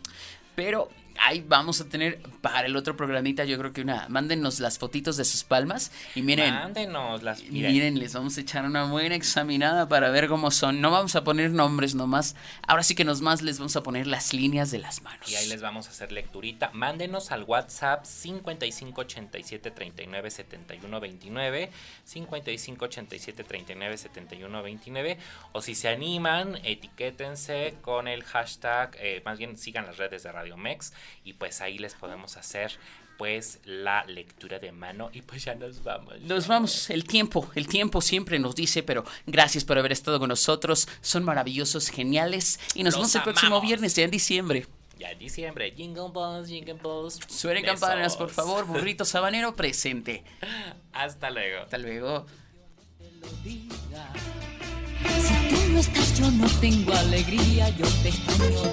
Speaker 1: Pero ahí vamos a tener para el otro programita, yo creo que una, mándenos las fotitos de sus palmas y miren,
Speaker 2: Mándenos las.
Speaker 1: y
Speaker 2: miren,
Speaker 1: miren, les vamos a echar una buena examinada para ver cómo son. No vamos a poner nombres nomás, ahora sí que nos más les vamos a poner las líneas de las manos.
Speaker 2: Y ahí les vamos a hacer lecturita. Mándenos al WhatsApp 5587 39 71 29. 5587 39 71 29. O si se animan, etiquétense con el hashtag. eh, más bien sigan las redes de Radio Mex. Y pues ahí les podemos hacer pues la lectura de mano. Y pues ya nos vamos.
Speaker 1: Nos vamos, el tiempo, el tiempo siempre nos dice, pero gracias por haber estado con nosotros, son maravillosos, geniales, y nos
Speaker 2: Los
Speaker 1: vemos el próximo viernes, ya en diciembre.
Speaker 2: Ya en diciembre. Jingle balls, jingle balls.
Speaker 1: Suenen
Speaker 2: Besos.
Speaker 1: campanas, por favor, burrito sabanero presente.
Speaker 2: Hasta luego.
Speaker 1: Hasta luego.
Speaker 5: Si tú no estás, yo no tengo alegría, yo te extraño.